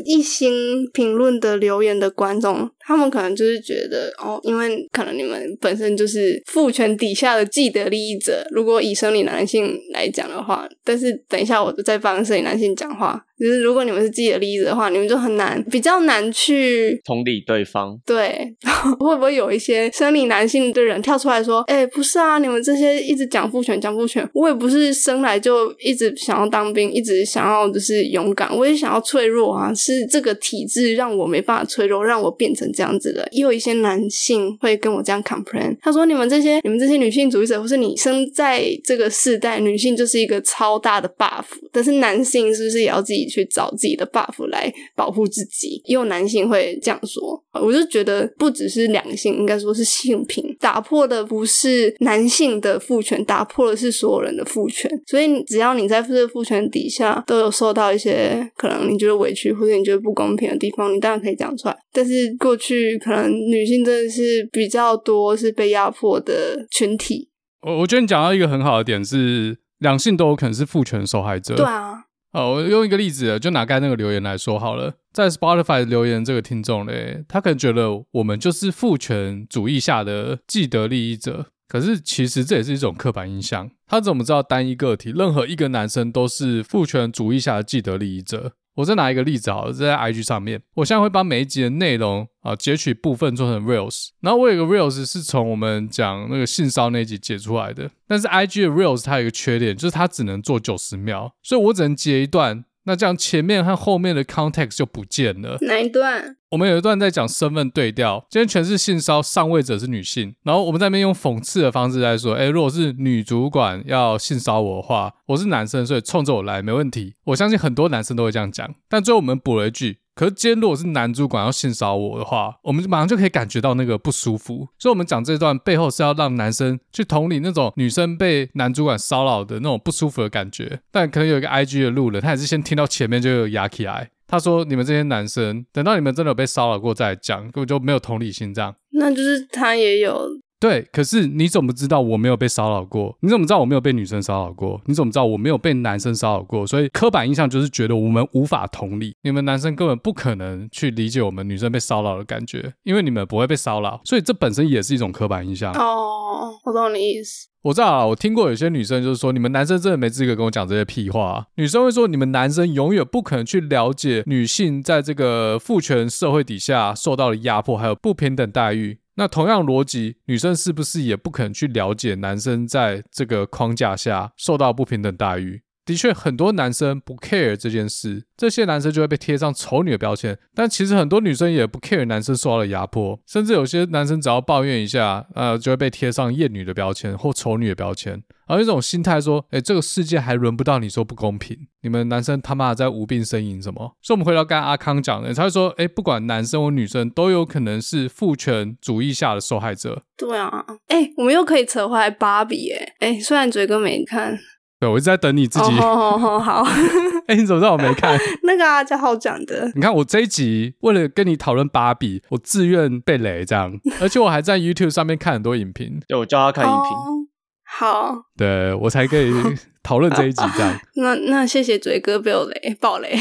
一心评论的留言的观众，他们可能就是觉得哦，因为可能你们本身就是父权底下的既得利益者。如果以生理男性来讲的话，但是等一下我再帮生理男性讲话。就是如果你们是自己的例子的话，你们就很难，比较难去同理对方。对，会不会有一些生理男性的人跳出来说：“哎、欸，不是啊，你们这些一直讲父权，讲父权，我也不是生来就一直想要当兵，一直想要就是勇敢，我也想要脆弱啊，是这个体制让我没办法脆弱，让我变成这样子的。”也有一些男性会跟我这样 complain，他说：“你们这些，你们这些女性主义者，或是你生在这个世代，女性就是一个超大的 buff，但是男性是不是也要自己？”去找自己的 buff 来保护自己，也有男性会这样说，我就觉得不只是两性，应该说是性平，打破的不是男性的父权，打破的是所有人的父权。所以只要你在这个父权底下都有受到一些可能你觉得委屈或者你觉得不公平的地方，你当然可以讲出来。但是过去可能女性真的是比较多是被压迫的群体。我我觉得你讲到一个很好的点是，两性都有可能是父权受害者。对啊。哦，我用一个例子，就拿刚才那个留言来说好了。在 Spotify 留言这个听众嘞，他可能觉得我们就是父权主义下的既得利益者，可是其实这也是一种刻板印象。他怎么知道单一个体，任何一个男生都是父权主义下的既得利益者？我再拿一个例子好了，在 IG 上面，我现在会把每一集的内容啊截取部分做成 Reels，然后我有个 Reels 是从我们讲那个性骚那一集截出来的，但是 IG 的 Reels 它有一个缺点，就是它只能做九十秒，所以我只能截一段。那这样前面和后面的 context 就不见了。哪一段？我们有一段在讲身份对调，今天全是性骚上位者是女性，然后我们在那边用讽刺的方式在说，哎，如果是女主管要性骚我的话，我是男生，所以冲着我来没问题。我相信很多男生都会这样讲，但最后我们补了一句。可是今天如果是男主管要性骚扰我的话，我们马上就可以感觉到那个不舒服。所以，我们讲这段背后是要让男生去同理那种女生被男主管骚扰的那种不舒服的感觉。但可能有一个 IG 的路人，他也是先听到前面就有压起来。他说：“你们这些男生，等到你们真的有被骚扰过再讲，根本就没有同理心。”这样，那就是他也有。对，可是你怎么知道我没有被骚扰过？你怎么知道我没有被女生骚扰过？你怎么知道我没有被男生骚扰过？所以刻板印象就是觉得我们无法同理，你们男生根本不可能去理解我们女生被骚扰的感觉，因为你们不会被骚扰，所以这本身也是一种刻板印象。哦，我懂你意思。我知道啊，我听过有些女生就是说，你们男生真的没资格跟我讲这些屁话。女生会说，你们男生永远不可能去了解女性在这个父权社会底下受到的压迫，还有不平等待遇。那同样逻辑，女生是不是也不可能去了解男生在这个框架下受到不平等待遇？的确，很多男生不 care 这件事，这些男生就会被贴上丑女的标签。但其实很多女生也不 care 男生受到的压迫，甚至有些男生只要抱怨一下，呃，就会被贴上厌女的标签或丑女的标签。而一种心态说，诶，这个世界还轮不到你说不公平，你们男生他妈在无病呻吟什么？所以，我们回到刚刚阿康讲的，他会说，诶，不管男生或女生，都有可能是父权主义下的受害者。对啊，诶，我们又可以扯回来芭比，诶，诶，虽然嘴哥没看。对，我一直在等你自己。哦，好，好，好。哎，你怎么知道我没看？那个啊，叫浩讲的。你看我这一集为了跟你讨论芭比，我自愿被雷这样，而且我还在 YouTube 上面看很多影评。对，我叫他看影评。Oh, 好。对，我才可以 讨论这一集这样。那那谢谢嘴哥被我雷爆雷。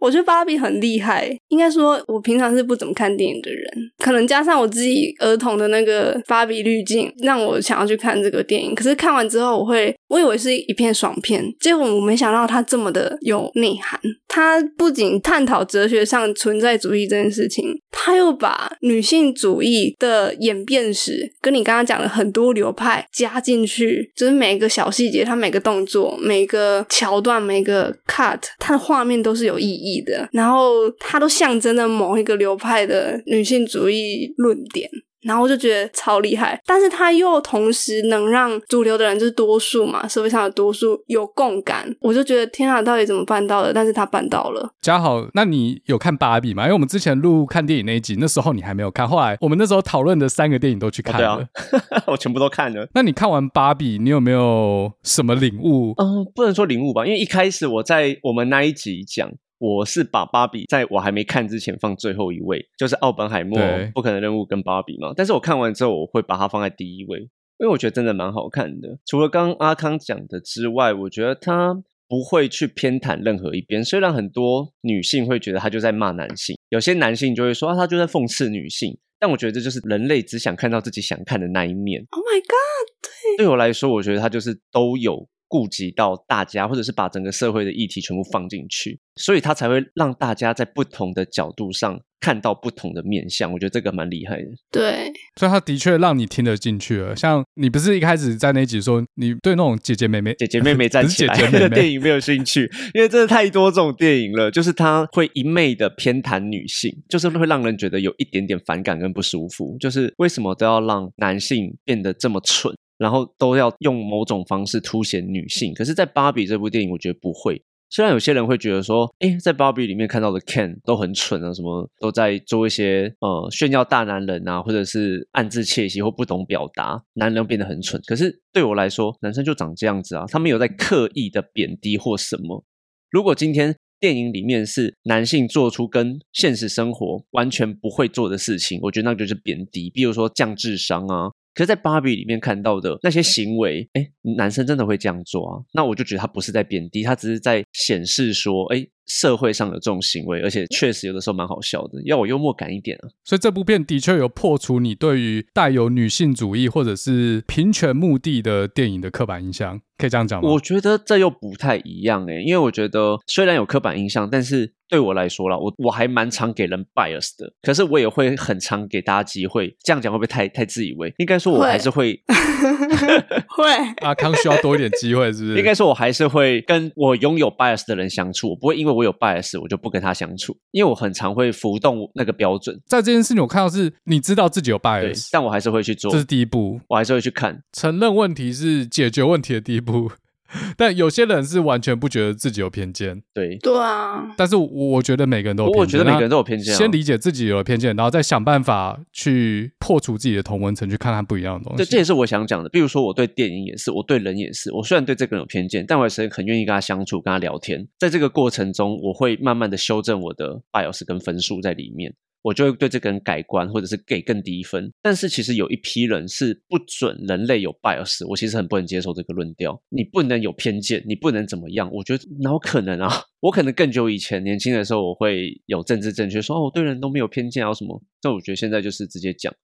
我觉得芭比很厉害，应该说，我平常是不怎么看电影的人，可能加上我自己儿童的那个芭比滤镜，让我想要去看这个电影。可是看完之后，我会，我以为是一片爽片，结果我没想到它这么的有内涵。它不仅探讨哲学上存在主义这件事情，它又把女性主义的演变史跟你刚刚讲的很多流派加进去，就是每一个小细节，它每个动作、每个桥段、每个 cut，它的画面都是有意义的，然后它都象征了某一个流派的女性主义论点。然后我就觉得超厉害。但是他又同时能让主流的人就是多数嘛，社会上的多数有共感，我就觉得天啊，到底怎么办到的？但是他办到了。嘉豪，那你有看芭比吗？因为我们之前录看电影那一集，那时候你还没有看，后来我们那时候讨论的三个电影都去看了，哦对啊、我全部都看了。那你看完芭比，你有没有什么领悟？嗯，不能说领悟吧，因为一开始我在我们那一集讲。我是把芭比在我还没看之前放最后一位，就是奥本海默不可能任务跟芭比嘛。但是我看完之后，我会把它放在第一位，因为我觉得真的蛮好看的。除了刚刚阿康讲的之外，我觉得他不会去偏袒任何一边。虽然很多女性会觉得他就在骂男性，有些男性就会说啊，他就在讽刺女性。但我觉得这就是人类只想看到自己想看的那一面。Oh my god！对，对我来说，我觉得他就是都有。顾及到大家，或者是把整个社会的议题全部放进去，所以他才会让大家在不同的角度上看到不同的面相。我觉得这个蛮厉害的。对，所以他的确让你听得进去了。像你不是一开始在那集说你对那种姐姐妹妹、姐姐妹妹站起来的电影没有兴趣，因为真的太多这种电影了，就是他会一昧的偏袒女性，就是会让人觉得有一点点反感跟不舒服。就是为什么都要让男性变得这么蠢？然后都要用某种方式凸显女性，可是，在芭比这部电影，我觉得不会。虽然有些人会觉得说，诶，在芭比里面看到的 Ken 都很蠢啊，什么都在做一些呃炫耀大男人啊，或者是暗自窃喜或不懂表达，男人变得很蠢。可是对我来说，男生就长这样子啊，他们有在刻意的贬低或什么。如果今天电影里面是男性做出跟现实生活完全不会做的事情，我觉得那就是贬低，比如说降智商啊。可是，在芭比里面看到的那些行为，哎，男生真的会这样做啊？那我就觉得他不是在贬低，他只是在显示说，哎，社会上的这种行为，而且确实有的时候蛮好笑的，要我幽默感一点啊。所以这部片的确有破除你对于带有女性主义或者是平权目的的电影的刻板印象，可以这样讲吗？我觉得这又不太一样哎，因为我觉得虽然有刻板印象，但是。对我来说啦，我我还蛮常给人 bias 的，可是我也会很常给大家机会。这样讲会不会太太自以为？应该说，我还是会 会。阿 康需要多一点机会，是不是？应该说，我还是会跟我拥有 bias 的人相处。我不会因为我有 bias，我就不跟他相处，因为我很常会浮动那个标准。在这件事情，我看到是你知道自己有 bias，但我还是会去做。这是第一步，我还是会去看。承认问题是解决问题的第一步。但有些人是完全不觉得自己有偏见，对对啊。但是我觉得每个人都有偏见，我觉得每个人都有偏见。先理解自己有了偏见，然后再想办法去破除自己的同文层，去看看不一样的东西。对，这也是我想讲的。比如说，我对电影也是，我对人也是。我虽然对这个人有偏见，但我也是很愿意跟他相处，跟他聊天。在这个过程中，我会慢慢的修正我的 bias 跟分数在里面。我就会对这个人改观，或者是给更低分。但是其实有一批人是不准人类有 bias，我其实很不能接受这个论调。你不能有偏见，你不能怎么样？我觉得哪有可能啊？我可能更久以前年轻的时候，我会有政治正确，说哦，我对人都没有偏见啊什么。但我觉得现在就是直接讲，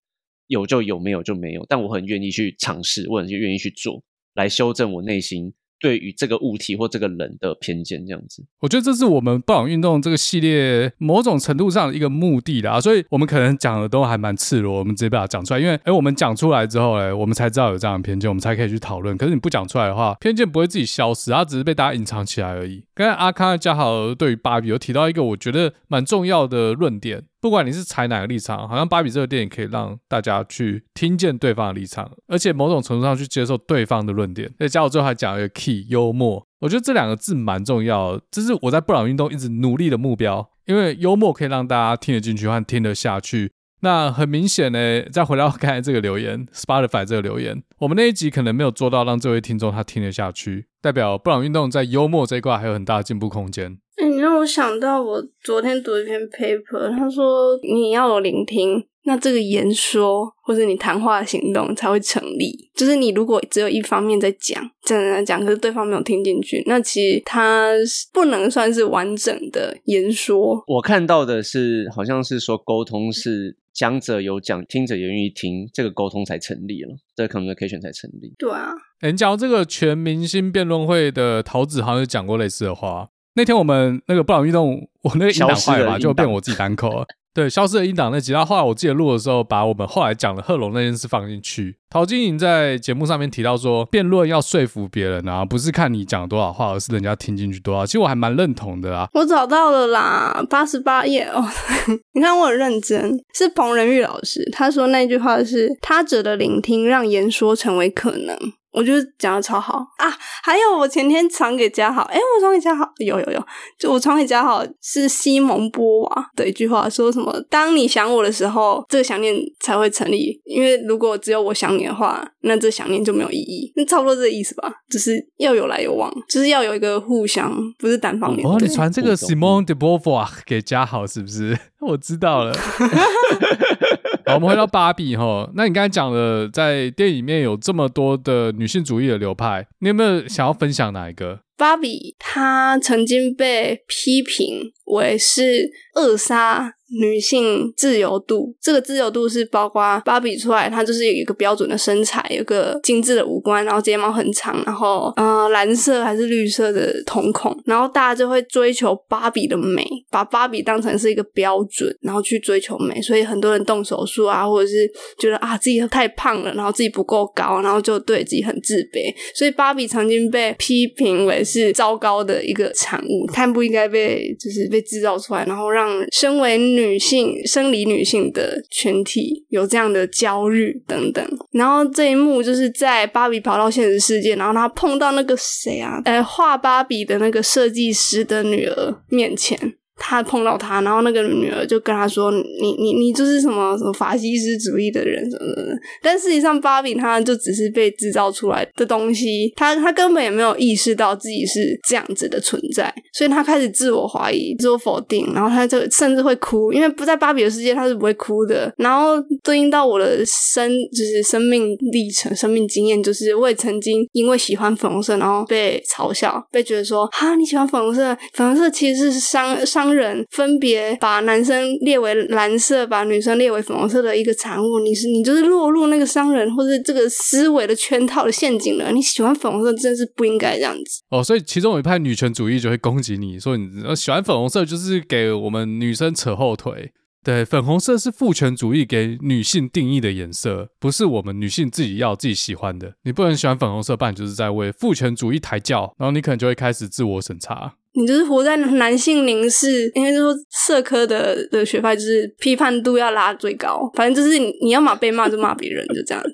有就有，没有就没有。但我很愿意去尝试，我很愿意去做，来修正我内心。对于这个物体或这个人的偏见，这样子，我觉得这是我们布朗运动这个系列某种程度上的一个目的啦。所以，我们可能讲的都还蛮赤裸，我们直接把它讲出来。因为，哎，我们讲出来之后，哎，我们才知道有这样的偏见，我们才可以去讨论。可是，你不讲出来的话，偏见不会自己消失，它只是被大家隐藏起来而已。刚才阿康家豪对于芭比有提到一个我觉得蛮重要的论点。不管你是踩哪个立场，好像芭比这个电影可以让大家去听见对方的立场，而且某种程度上去接受对方的论点。再加我最后还讲一个 key 幽默，我觉得这两个字蛮重要的，这是我在布朗运动一直努力的目标，因为幽默可以让大家听得进去和听得下去。那很明显呢，再回到刚才这个留言，Spotify 这个留言，我们那一集可能没有做到让这位听众他听得下去，代表布朗运动在幽默这一块还有很大的进步空间。欸，你让我想到我昨天读一篇 paper，他说你要有聆听，那这个言说或者你谈话的行动才会成立。就是你如果只有一方面在讲，讲讲讲，可是对方没有听进去，那其实它不能算是完整的言说。我看到的是，好像是说沟通是讲者有讲，听者也愿意听，这个沟通才成立了，这个 communication 才成立。对啊，欸，你讲到这个全明星辩论会的桃子好像有讲过类似的话。那天我们那个布朗运动，我那个音档坏了嘛，就变我自己单口了。对，消失的音档那集，他后来我记得录的时候，把我们后来讲的贺龙那件事放进去。陶晶莹在节目上面提到说，辩论要说服别人啊，不是看你讲多少话，而是人家听进去多少。其实我还蛮认同的啦。我找到了啦，八十八页哦。你看我很认真，是彭仁玉老师，他说那句话是他者的聆听让言说成为可能。我觉得讲的超好啊！还有我前天传给嘉豪，诶、欸、我传给嘉豪，有有有，就我传给嘉豪是西蒙波娃的一句话，说什么？当你想我的时候，这个想念才会成立。因为如果只有我想你的话，那这想念就没有意义。那差不多这个意思吧，只是要有来有往，就是要有一个互相，不是单方面。哦，你传这个 Simone de Beauvoir 给嘉豪是不是？我知道了。好，我们回到芭比哈。那你刚才讲的，在电影里面有这么多的女性主义的流派，你有没有想要分享哪一个？芭比她曾经被批评为是扼杀女性自由度，这个自由度是包括芭比出来，她就是有一个标准的身材，有个精致的五官，然后睫毛很长，然后呃蓝色还是绿色的瞳孔，然后大家就会追求芭比的美，把芭比当成是一个标准，然后去追求美，所以很多人动手术啊，或者是觉得啊自己太胖了，然后自己不够高，然后就对自己很自卑，所以芭比曾经被批评为是糟糕的一个产物，它不应该被就是被制造出来，然后让身为女性生理女性的群体有这样的焦虑等等，然后这一幕就是在芭比跑到现实世界，然后她碰到那个谁啊，呃，画芭比的那个设计师的女儿面前。他碰到他，然后那个女儿就跟他说：“你你你就是什么什么法西斯主义的人什么的。”但事实上，芭比她就只是被制造出来的东西，她她根本也没有意识到自己是这样子的存在，所以她开始自我怀疑、自我否定，然后她就甚至会哭，因为不在芭比的世界，她是不会哭的。然后对应到我的生就是生命历程、生命经验，就是我也曾经因为喜欢粉红色，然后被嘲笑，被觉得说：“哈，你喜欢粉红色？粉红色其实是伤伤。”商人分别把男生列为蓝色，把女生列为粉红色的一个产物，你是你就是落入那个商人或者这个思维的圈套的陷阱了。你喜欢粉红色，真的是不应该这样子哦。所以其中有一派女权主义就会攻击你说，你喜欢粉红色就是给我们女生扯后腿。对，粉红色是父权主义给女性定义的颜色，不是我们女性自己要自己喜欢的。你不能喜欢粉红色，不然就是在为父权主义抬轿，然后你可能就会开始自我审查。你就是活在男性凝视，因为就说社科的的学派就是批判度要拉最高，反正就是你，你要骂被骂就骂别人，就这样。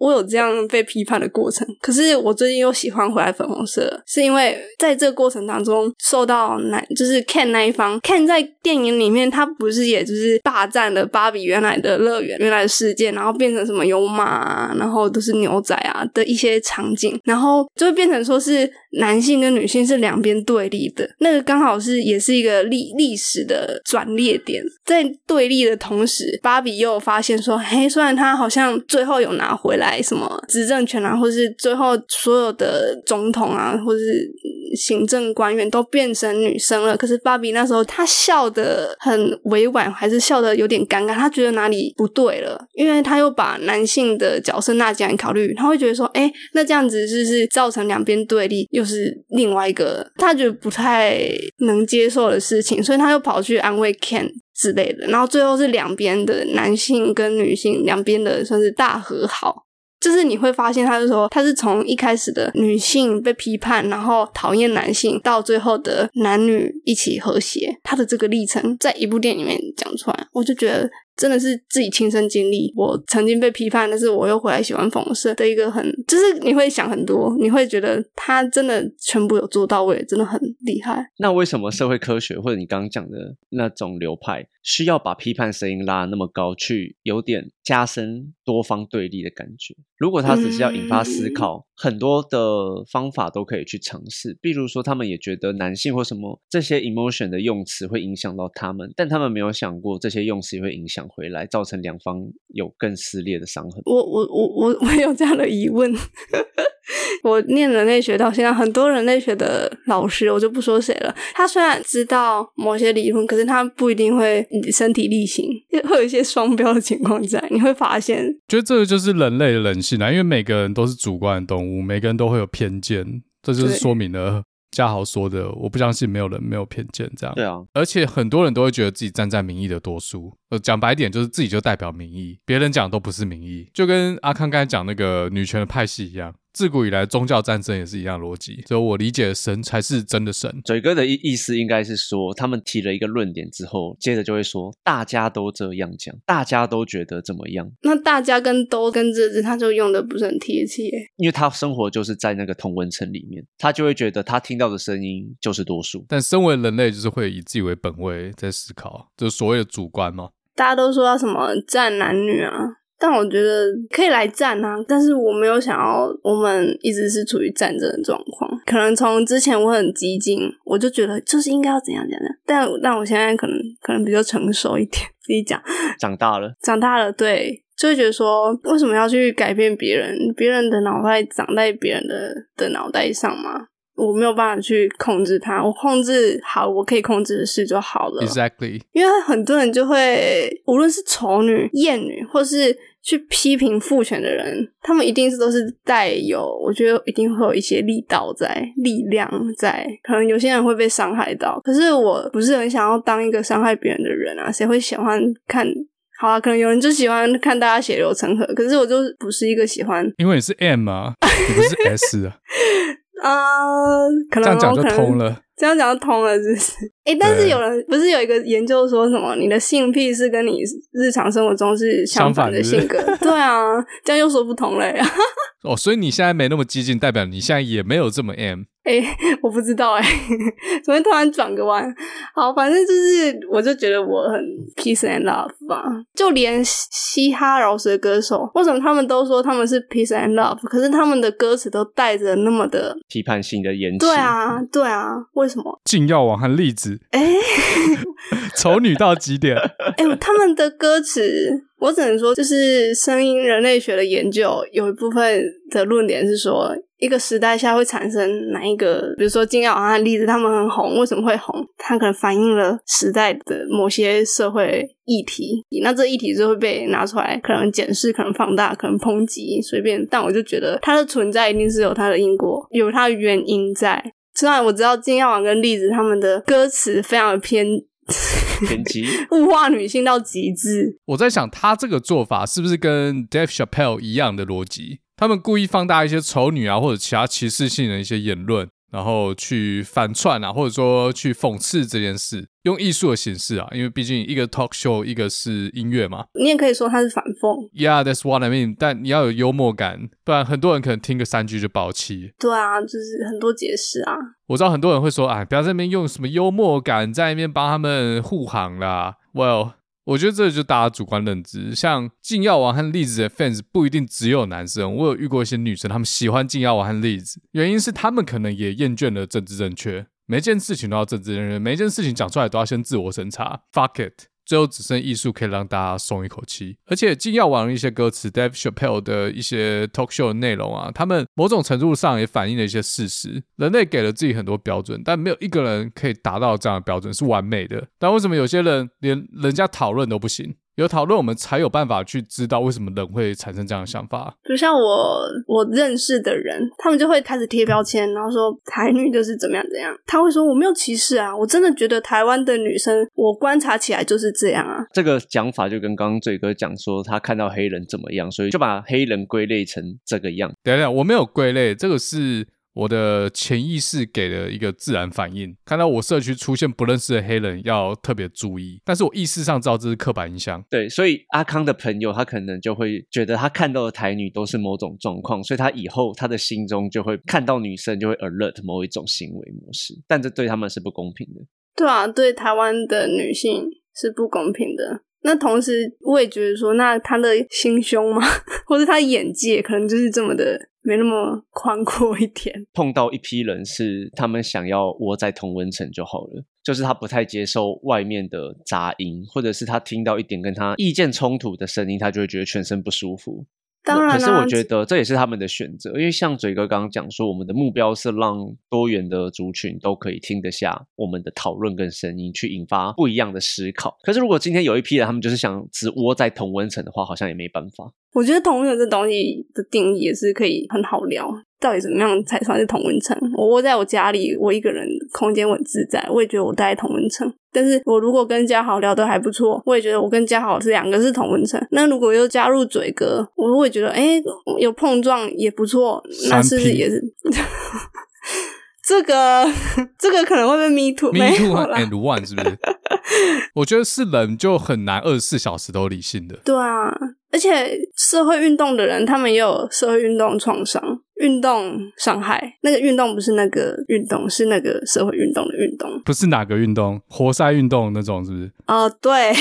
我有这样被批判的过程，可是我最近又喜欢回来粉红色，是因为在这个过程当中受到男就是 Ken 那一方，Ken 在电影里面他不是也就是霸占了芭比原来的乐园、原来的世界，然后变成什么有马啊，然后都是牛仔啊的一些场景，然后就会变成说是男性跟女性是两边对立那个刚好是也是一个历历史的转捩点，在对立的同时，芭比又发现说，嘿，虽然他好像最后有拿回来。什么执政权啊，或是最后所有的总统啊，或是行政官员都变成女生了。可是芭比那时候她笑得很委婉，还是笑得有点尴尬。她觉得哪里不对了，因为她又把男性的角色纳进来考虑，她会觉得说：“哎，那这样子是不是造成两边对立，又是另外一个她觉得不太能接受的事情。”所以她又跑去安慰 Ken 之类的。然后最后是两边的男性跟女性两边的算是大和好。就是你会发现，他就说，他是从一开始的女性被批判，然后讨厌男性，到最后的男女一起和谐，他的这个历程，在一部电影里面讲出来，我就觉得。真的是自己亲身经历，我曾经被批判，但是我又回来喜欢粉红色的一个很，就是你会想很多，你会觉得他真的全部有做到位，真的很厉害。那为什么社会科学或者你刚刚讲的那种流派需要把批判声音拉那么高，去有点加深多方对立的感觉？如果他只是要引发思考，嗯、很多的方法都可以去尝试。比如说，他们也觉得男性或什么这些 emotion 的用词会影响到他们，但他们没有想过这些用词也会影响。回来造成两方有更撕裂的伤痕。我我我我我有这样的疑问。我念人类学到现在，很多人类学的老师，我就不说谁了。他虽然知道某些理论，可是他不一定会身体力行，会有一些双标的情况在。你会发现，觉得这个就是人类的人性啊，因为每个人都是主观的动物，每个人都会有偏见，这就是说明了。嘉豪说的，我不相信没有人没有偏见这样。对啊，而且很多人都会觉得自己站在民意的多数。呃，讲白点就是自己就代表民意，别人讲都不是民意，就跟阿康刚才讲那个女权的派系一样。自古以来，宗教战争也是一样逻辑，所以我理解的神才是真的神。嘴哥的意意思应该是说，他们提了一个论点之后，接着就会说，大家都这样讲，大家都觉得怎么样？那大家跟都跟这字，他就用的不是很贴切，因为他生活就是在那个同温层里面，他就会觉得他听到的声音就是多数。但身为人类，就是会以自己为本位在思考，就是所谓的主观嘛。大家都说要什么战男女啊？但我觉得可以来战啊，但是我没有想要我们一直是处于战争的状况。可能从之前我很激进，我就觉得就是应该要怎样怎样。但但我现在可能可能比较成熟一点，自己讲，长大了，长大了，对，就会觉得说为什么要去改变别人？别人的脑袋长在别人的的脑袋上吗？我没有办法去控制它，我控制好我可以控制的事就好了。Exactly，因为很多人就会，无论是丑女、厌女，或是去批评父权的人，他们一定是都是带有，我觉得一定会有一些力道在、力量在，可能有些人会被伤害到。可是我不是很想要当一个伤害别人的人啊，谁会喜欢看？好啊，可能有人就喜欢看大家血流成河，可是我就不是一个喜欢，因为你是 M 啊，你不是 S 啊。啊，uh, 可能这样讲就通了，这样讲就通了，是不是？哎、欸，但是有人不是有一个研究说什么，你的性癖是跟你日常生活中是相反的性格？对啊，这样又说不通了呀。哦，所以你现在没那么激进，代表你现在也没有这么 M。哎、欸，我不知道哎、欸，怎么突然转个弯？好，反正就是，我就觉得我很 peace and love 吧。就连嘻哈饶舌歌手，为什么他们都说他们是 peace and love？可是他们的歌词都带着那么的批判性的言辞。对啊，对啊，为什么？禁药王和栗子，哎、欸，丑女到极点。哎、欸，他们的歌词。我只能说，就是声音人类学的研究有一部分的论点是说，一个时代下会产生哪一个，比如说金耀王的例子，他们很红，为什么会红？它可能反映了时代的某些社会议题，那这议题就会被拿出来，可能检视，可能放大，可能抨击，随便。但我就觉得它的存在一定是有它的因果，有它的原因在。虽然我知道金耀王跟例子他们的歌词非常的偏。偏激，物化女性到极致。我在想，他这个做法是不是跟 Dave Chappelle 一样的逻辑？他们故意放大一些丑女啊，或者其他歧视性的一些言论。然后去反串啊，或者说去讽刺这件事，用艺术的形式啊，因为毕竟一个 talk show，一个是音乐嘛。你也可以说它是反讽。Yeah, that's what I mean。但你要有幽默感，不然很多人可能听个三句就爆气。对啊，就是很多解释啊。我知道很多人会说，哎，不要在那边用什么幽默感在那边帮他们护航啦。Well。我觉得这就大家主观认知，像禁药王和栗子的 fans 不一定只有男生，我有遇过一些女生，她们喜欢禁药王和栗子，原因是她们可能也厌倦了政治正确，每件事情都要政治正确，每件事情讲出来都要先自我审查，fuck it。最后只剩艺术可以让大家松一口气，而且禁药王一些歌词，Dave Chappelle 的一些 talk show 的内容啊，他们某种程度上也反映了一些事实。人类给了自己很多标准，但没有一个人可以达到这样的标准是完美的。但为什么有些人连人家讨论都不行？有讨论，我们才有办法去知道为什么人会产生这样的想法。就像我我认识的人，他们就会开始贴标签，然后说台女就是怎么样怎样。他会说我没有歧视啊，我真的觉得台湾的女生，我观察起来就是这样啊。这个讲法就跟刚刚嘴哥讲说，他看到黑人怎么样，所以就把黑人归类成这个样。等等，我没有归类，这个是。我的潜意识给了一个自然反应，看到我社区出现不认识的黑人，要特别注意。但是我意识上知道这是刻板印象。对，所以阿康的朋友他可能就会觉得他看到的台女都是某种状况，所以他以后他的心中就会看到女生就会 alert 某一种行为模式，但这对他们是不公平的。对啊，对台湾的女性是不公平的。那同时我也觉得说，那他的心胸吗，或者他的眼界可能就是这么的。没那么宽阔一点。碰到一批人是他们想要窝在同温层就好了，就是他不太接受外面的杂音，或者是他听到一点跟他意见冲突的声音，他就会觉得全身不舒服。当然，可是我觉得这也是他们的选择，因为像嘴哥刚刚讲说，我们的目标是让多元的族群都可以听得下我们的讨论跟声音，去引发不一样的思考。可是如果今天有一批人，他们就是想只窝在同温层的话，好像也没办法。我觉得同温层这东西的定义也是可以很好聊。到底怎么样才算是同温层？我窝在我家里，我一个人空间我很自在，我也觉得我待在同温层。但是我如果跟嘉豪聊得还不错，我也觉得我跟嘉豪是两个是同温层。那如果又加入嘴哥，我会觉得哎，有碰撞也不错，那是不是也是？这个这个可能会被 me too me too and one 是不是？我觉得是人就很难二十四小时都理性的。对啊，而且社会运动的人，他们也有社会运动创伤。运动伤害，那个运动不是那个运动，是那个社会运动的运动，不是哪个运动，活塞运动那种，是不是？哦、呃，对，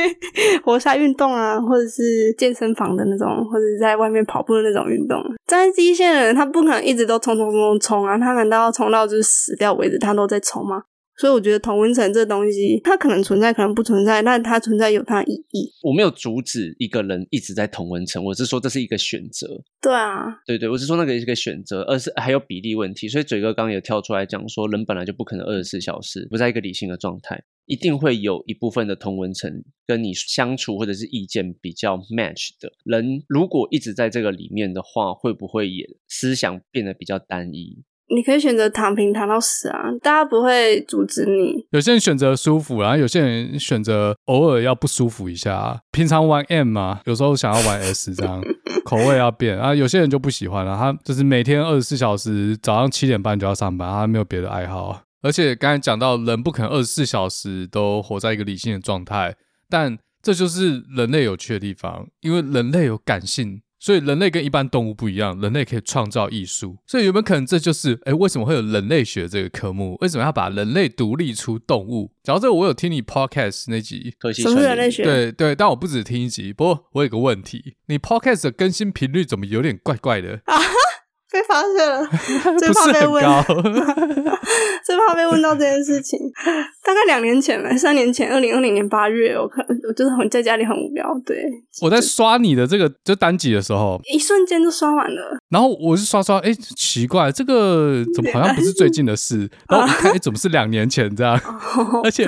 活塞运动啊，或者是健身房的那种，或者是在外面跑步的那种运动。站在第一线的人，他不可能一直都冲冲冲冲冲啊，他难道要冲到就是死掉为止，他都在冲吗？所以我觉得同温层这东西，它可能存在，可能不存在，但它存在有它的意义。我没有阻止一个人一直在同温层，我是说这是一个选择。对啊，对对，我是说那个是一个选择，而是还有比例问题。所以嘴哥刚刚也跳出来讲说，人本来就不可能二十四小时不在一个理性的状态，一定会有一部分的同温层跟你相处或者是意见比较 match 的人，如果一直在这个里面的话，会不会也思想变得比较单一？你可以选择躺平躺到死啊，大家不会阻止你。有些人选择舒服，然后有些人选择偶尔要不舒服一下。平常玩 M 嘛，有时候想要玩 S，这样口味要变啊。有些人就不喜欢了，他就是每天二十四小时，早上七点半就要上班，他没有别的爱好。而且刚才讲到，人不可能二十四小时都活在一个理性的状态，但这就是人类有趣的地方，因为人类有感性。所以人类跟一般动物不一样，人类可以创造艺术。所以有没有可能这就是诶，为什么会有人类学这个科目？为什么要把人类独立出动物？讲到这个，我有听你 podcast 那集，什么是人类学？对对，但我不止听一集。不过我有个问题，你 podcast 的更新频率怎么有点怪怪的？啊 被发现了，最怕被问，最怕被问到这件事情。大概两年前吧，三年前，二零二零年八月，我我就是很在家里很无聊。对，我在刷你的这个就单集的时候，一瞬间就刷完了。然后我是刷刷，哎，奇怪，这个怎么好像不是最近的事？然后我看，哎，怎么是两年前这样？而且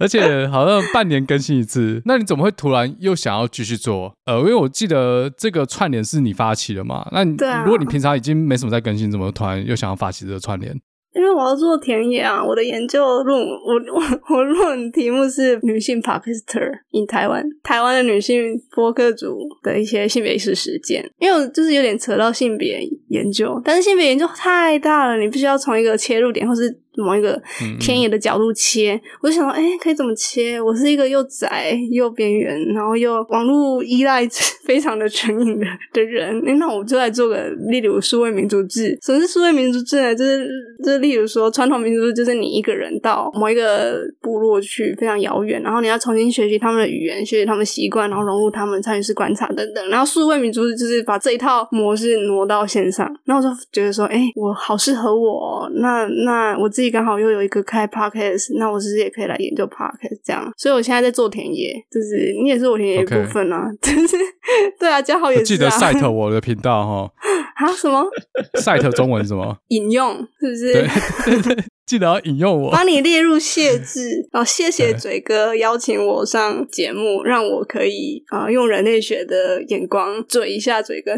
而且好像半年更新一次。那你怎么会突然又想要继续做？呃，因为我记得这个串联是你发起的嘛。那你如果你平平常已经没什么在更新，怎么突然又想要发起这个串联？因为我要做田野啊，我的研究论我我我论文题目是女性 podcaster in 台湾，台湾的女性播客主的一些性别意识实践。因为我就是有点扯到性别研究，但是性别研究太大了，你必须要从一个切入点，或是。某一个田野的角度切，嗯嗯，我就想到，哎、欸，可以怎么切？我是一个又窄又边缘，然后又网络依赖 非常的成瘾的的人。那我就来做个，例如数位民族志。什么是数位民族志呢？就是就是，例如说传统民族志，就是你一个人到某一个部落去，非常遥远，然后你要重新学习他们的语言，学习他们习惯，然后融入他们，参与式观察等等。然后数位民族志就是把这一套模式挪到线上。那我就觉得说，哎、欸，我好适合我、哦。那那我。自己刚好又有一个开 podcast，那我是不是也可以来研究 podcast 这样？所以我现在在做田野，就是你也是我田野一部分啊，就 Okay. 是对啊，嘉豪也记得 cite 我的频道哈。啊？什么？cite 中文什么？引用是不是？对对对，记得要引用我，帮你列入谢字。然后谢谢嘴哥邀请我上节目，让我可以啊、呃、用人类学的眼光嘴一下嘴哥，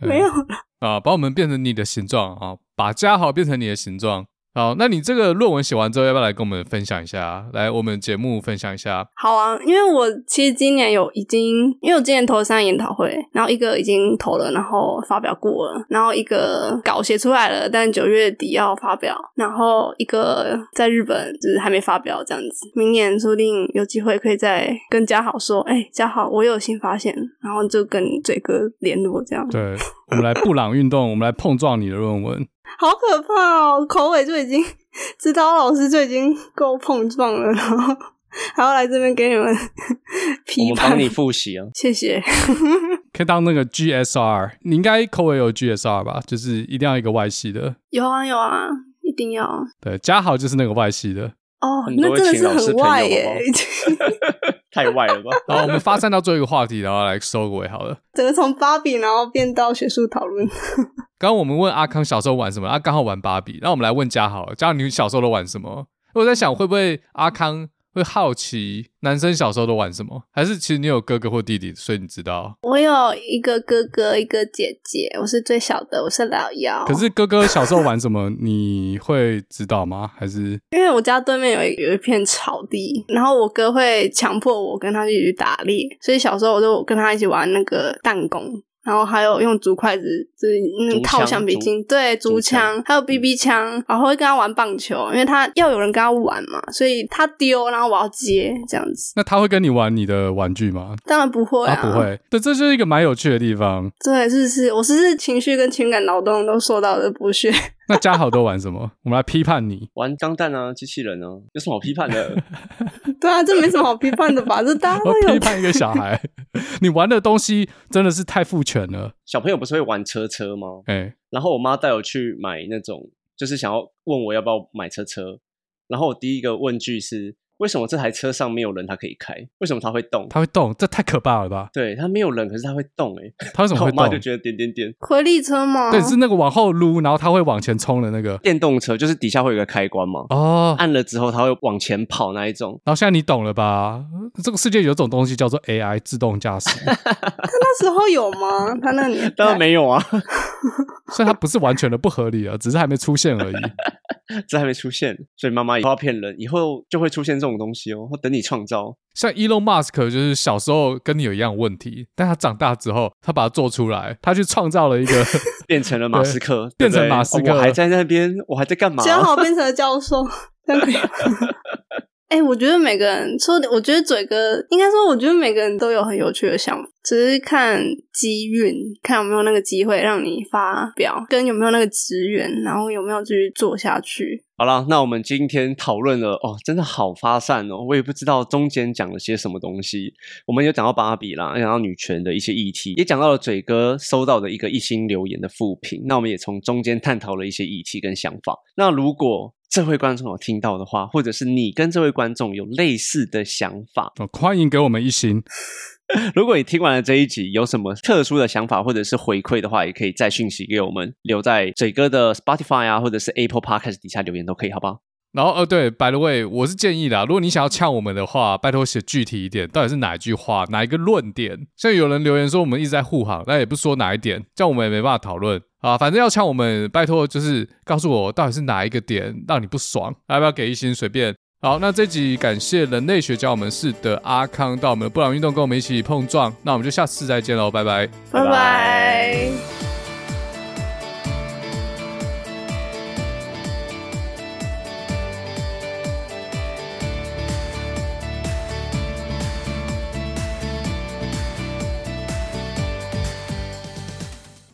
没有了啊，把我们变成你的形状啊，把嘉豪变成你的形状。好，那你这个论文写完之后，要不要来跟我们分享一下？来，我们节目分享一下。好啊，因为我其实今年有已经，因为我今年投了三个研讨会，然后一个已经投了，然后发表过了，然后一个稿写出来了，但九月底要发表，然后一个在日本就是还没发表这样子。明年说不定有机会可以再跟嘉豪说，哎、欸，嘉豪，我有新发现，然后就跟嘴哥联络这样。对，我们来布朗运动，我们来碰撞你的论文。好可怕哦！口尾就已经指导老师就已经够碰撞了，然后还要来这边给你们批判，我帮你复习啊！谢谢。可以当那个 GSR，你应该口尾有 GSR 吧？就是一定要一个外系的。有啊有啊，一定要。对，嘉豪就是那个外系的。哦，那真的是很外耶。太外了吧！然后，我们发散到最后一个话题，然后来收个尾好了。整个从芭比，然后变到学术讨论。刚刚我们问阿康小时候玩什么，他刚好玩芭比。那我们来问嘉豪，嘉豪你小时候都玩什么？我在想，会不会阿康会好奇男生小时候都玩什么？还是其实你有哥哥或弟弟，所以你知道？我有一个哥哥，一个姐姐，我是最小的，我是老幺。可是哥哥小时候玩什么，你会知道吗？还是因为我家对面有一有一片草地，然后我哥会强迫我跟他一起去打猎，所以小时候我就跟他一起玩那个弹弓。然后还有用竹筷子，就是那套橡皮筋，对，竹枪，还有 BB 枪，然后会跟他玩棒球，因为他要有人跟他玩嘛，所以他丢，然后我要接，这样子。那他会跟你玩你的玩具吗？当然不会啊，啊不会。对，这就是一个蛮有趣的地方。对，是是，我是是情绪跟情感劳动都受到了剥削。那嘉豪都玩什么？我们来批判你。玩钢弹啊，机器人啊，有什么好批判的？对啊，这没什么好批判的吧？这大家都有。批判一个小孩，你玩的东西真的是太父权了。小朋友不是会玩车车吗？哎、欸，然后我妈带我去买那种，就是想要问我要不要买车车。然后我第一个问句是。为什么这台车上没有人，它可以开？为什么它会动？它会动，这太可怕了吧？对，它没有人，可是它会动，哎，它为什么会动？我妈就觉得点点点，回力车吗？对，是那个往后撸，然后它会往前冲的那个电动车，就是底下会有一个开关嘛。哦，按了之后它会往前跑那一种。然后现在你懂了吧？这个世界有种东西叫做 AI 自动驾驶。他那时候有吗？他那里当然没有啊。所以它不是完全的不合理啊，只是还没出现而已。这还没出现，所以妈妈以后要骗人，以后就会出现这种东西哦。等你创造，像 Elon Musk 就是小时候跟你有一样问题，但他长大之后，他把它做出来，他去创造了一个，变成了马斯克，变成马斯克，哦，我还在那边，我还在干嘛？正好变成了教授。哎、我觉得每个人说，我觉得嘴哥应该说，我觉得每个人都有很有趣的想法，只是看机运，看有没有那个机会让你发表，跟有没有那个资源，然后有没有继续做下去。好了，那我们今天讨论了哦，真的好发散哦，我也不知道中间讲了些什么东西。我们有讲到芭比啦，讲到女权的一些议题，也讲到了嘴哥收到的一个一星留言的负评。那我们也从中间探讨了一些议题跟想法。那如果这位观众有听到的话，或者是你跟这位观众有类似的想法，哦，欢迎给我们一星。如果你听完了这一集，有什么特殊的想法或者是回馈的话，也可以再讯息给我们，留在嘴哥的 Spotify 啊，或者是 Apple Podcast 底下留言都可以，好不好？然后，呃，对，by the way，我是建议的，如果你想要呛我们的话，拜托写具体一点，到底是哪一句话，哪一个论点？像有人留言说我们一直在护航，那也不说哪一点，这样我们也没办法讨论啊。反正要呛我们，拜托就是告诉我到底是哪一个点让你不爽，要不要给一星随便。好，那这集感谢人类学教我们是的阿康到我们的布朗运动跟我们一起碰撞，那我们就下次再见喽，拜拜，拜拜。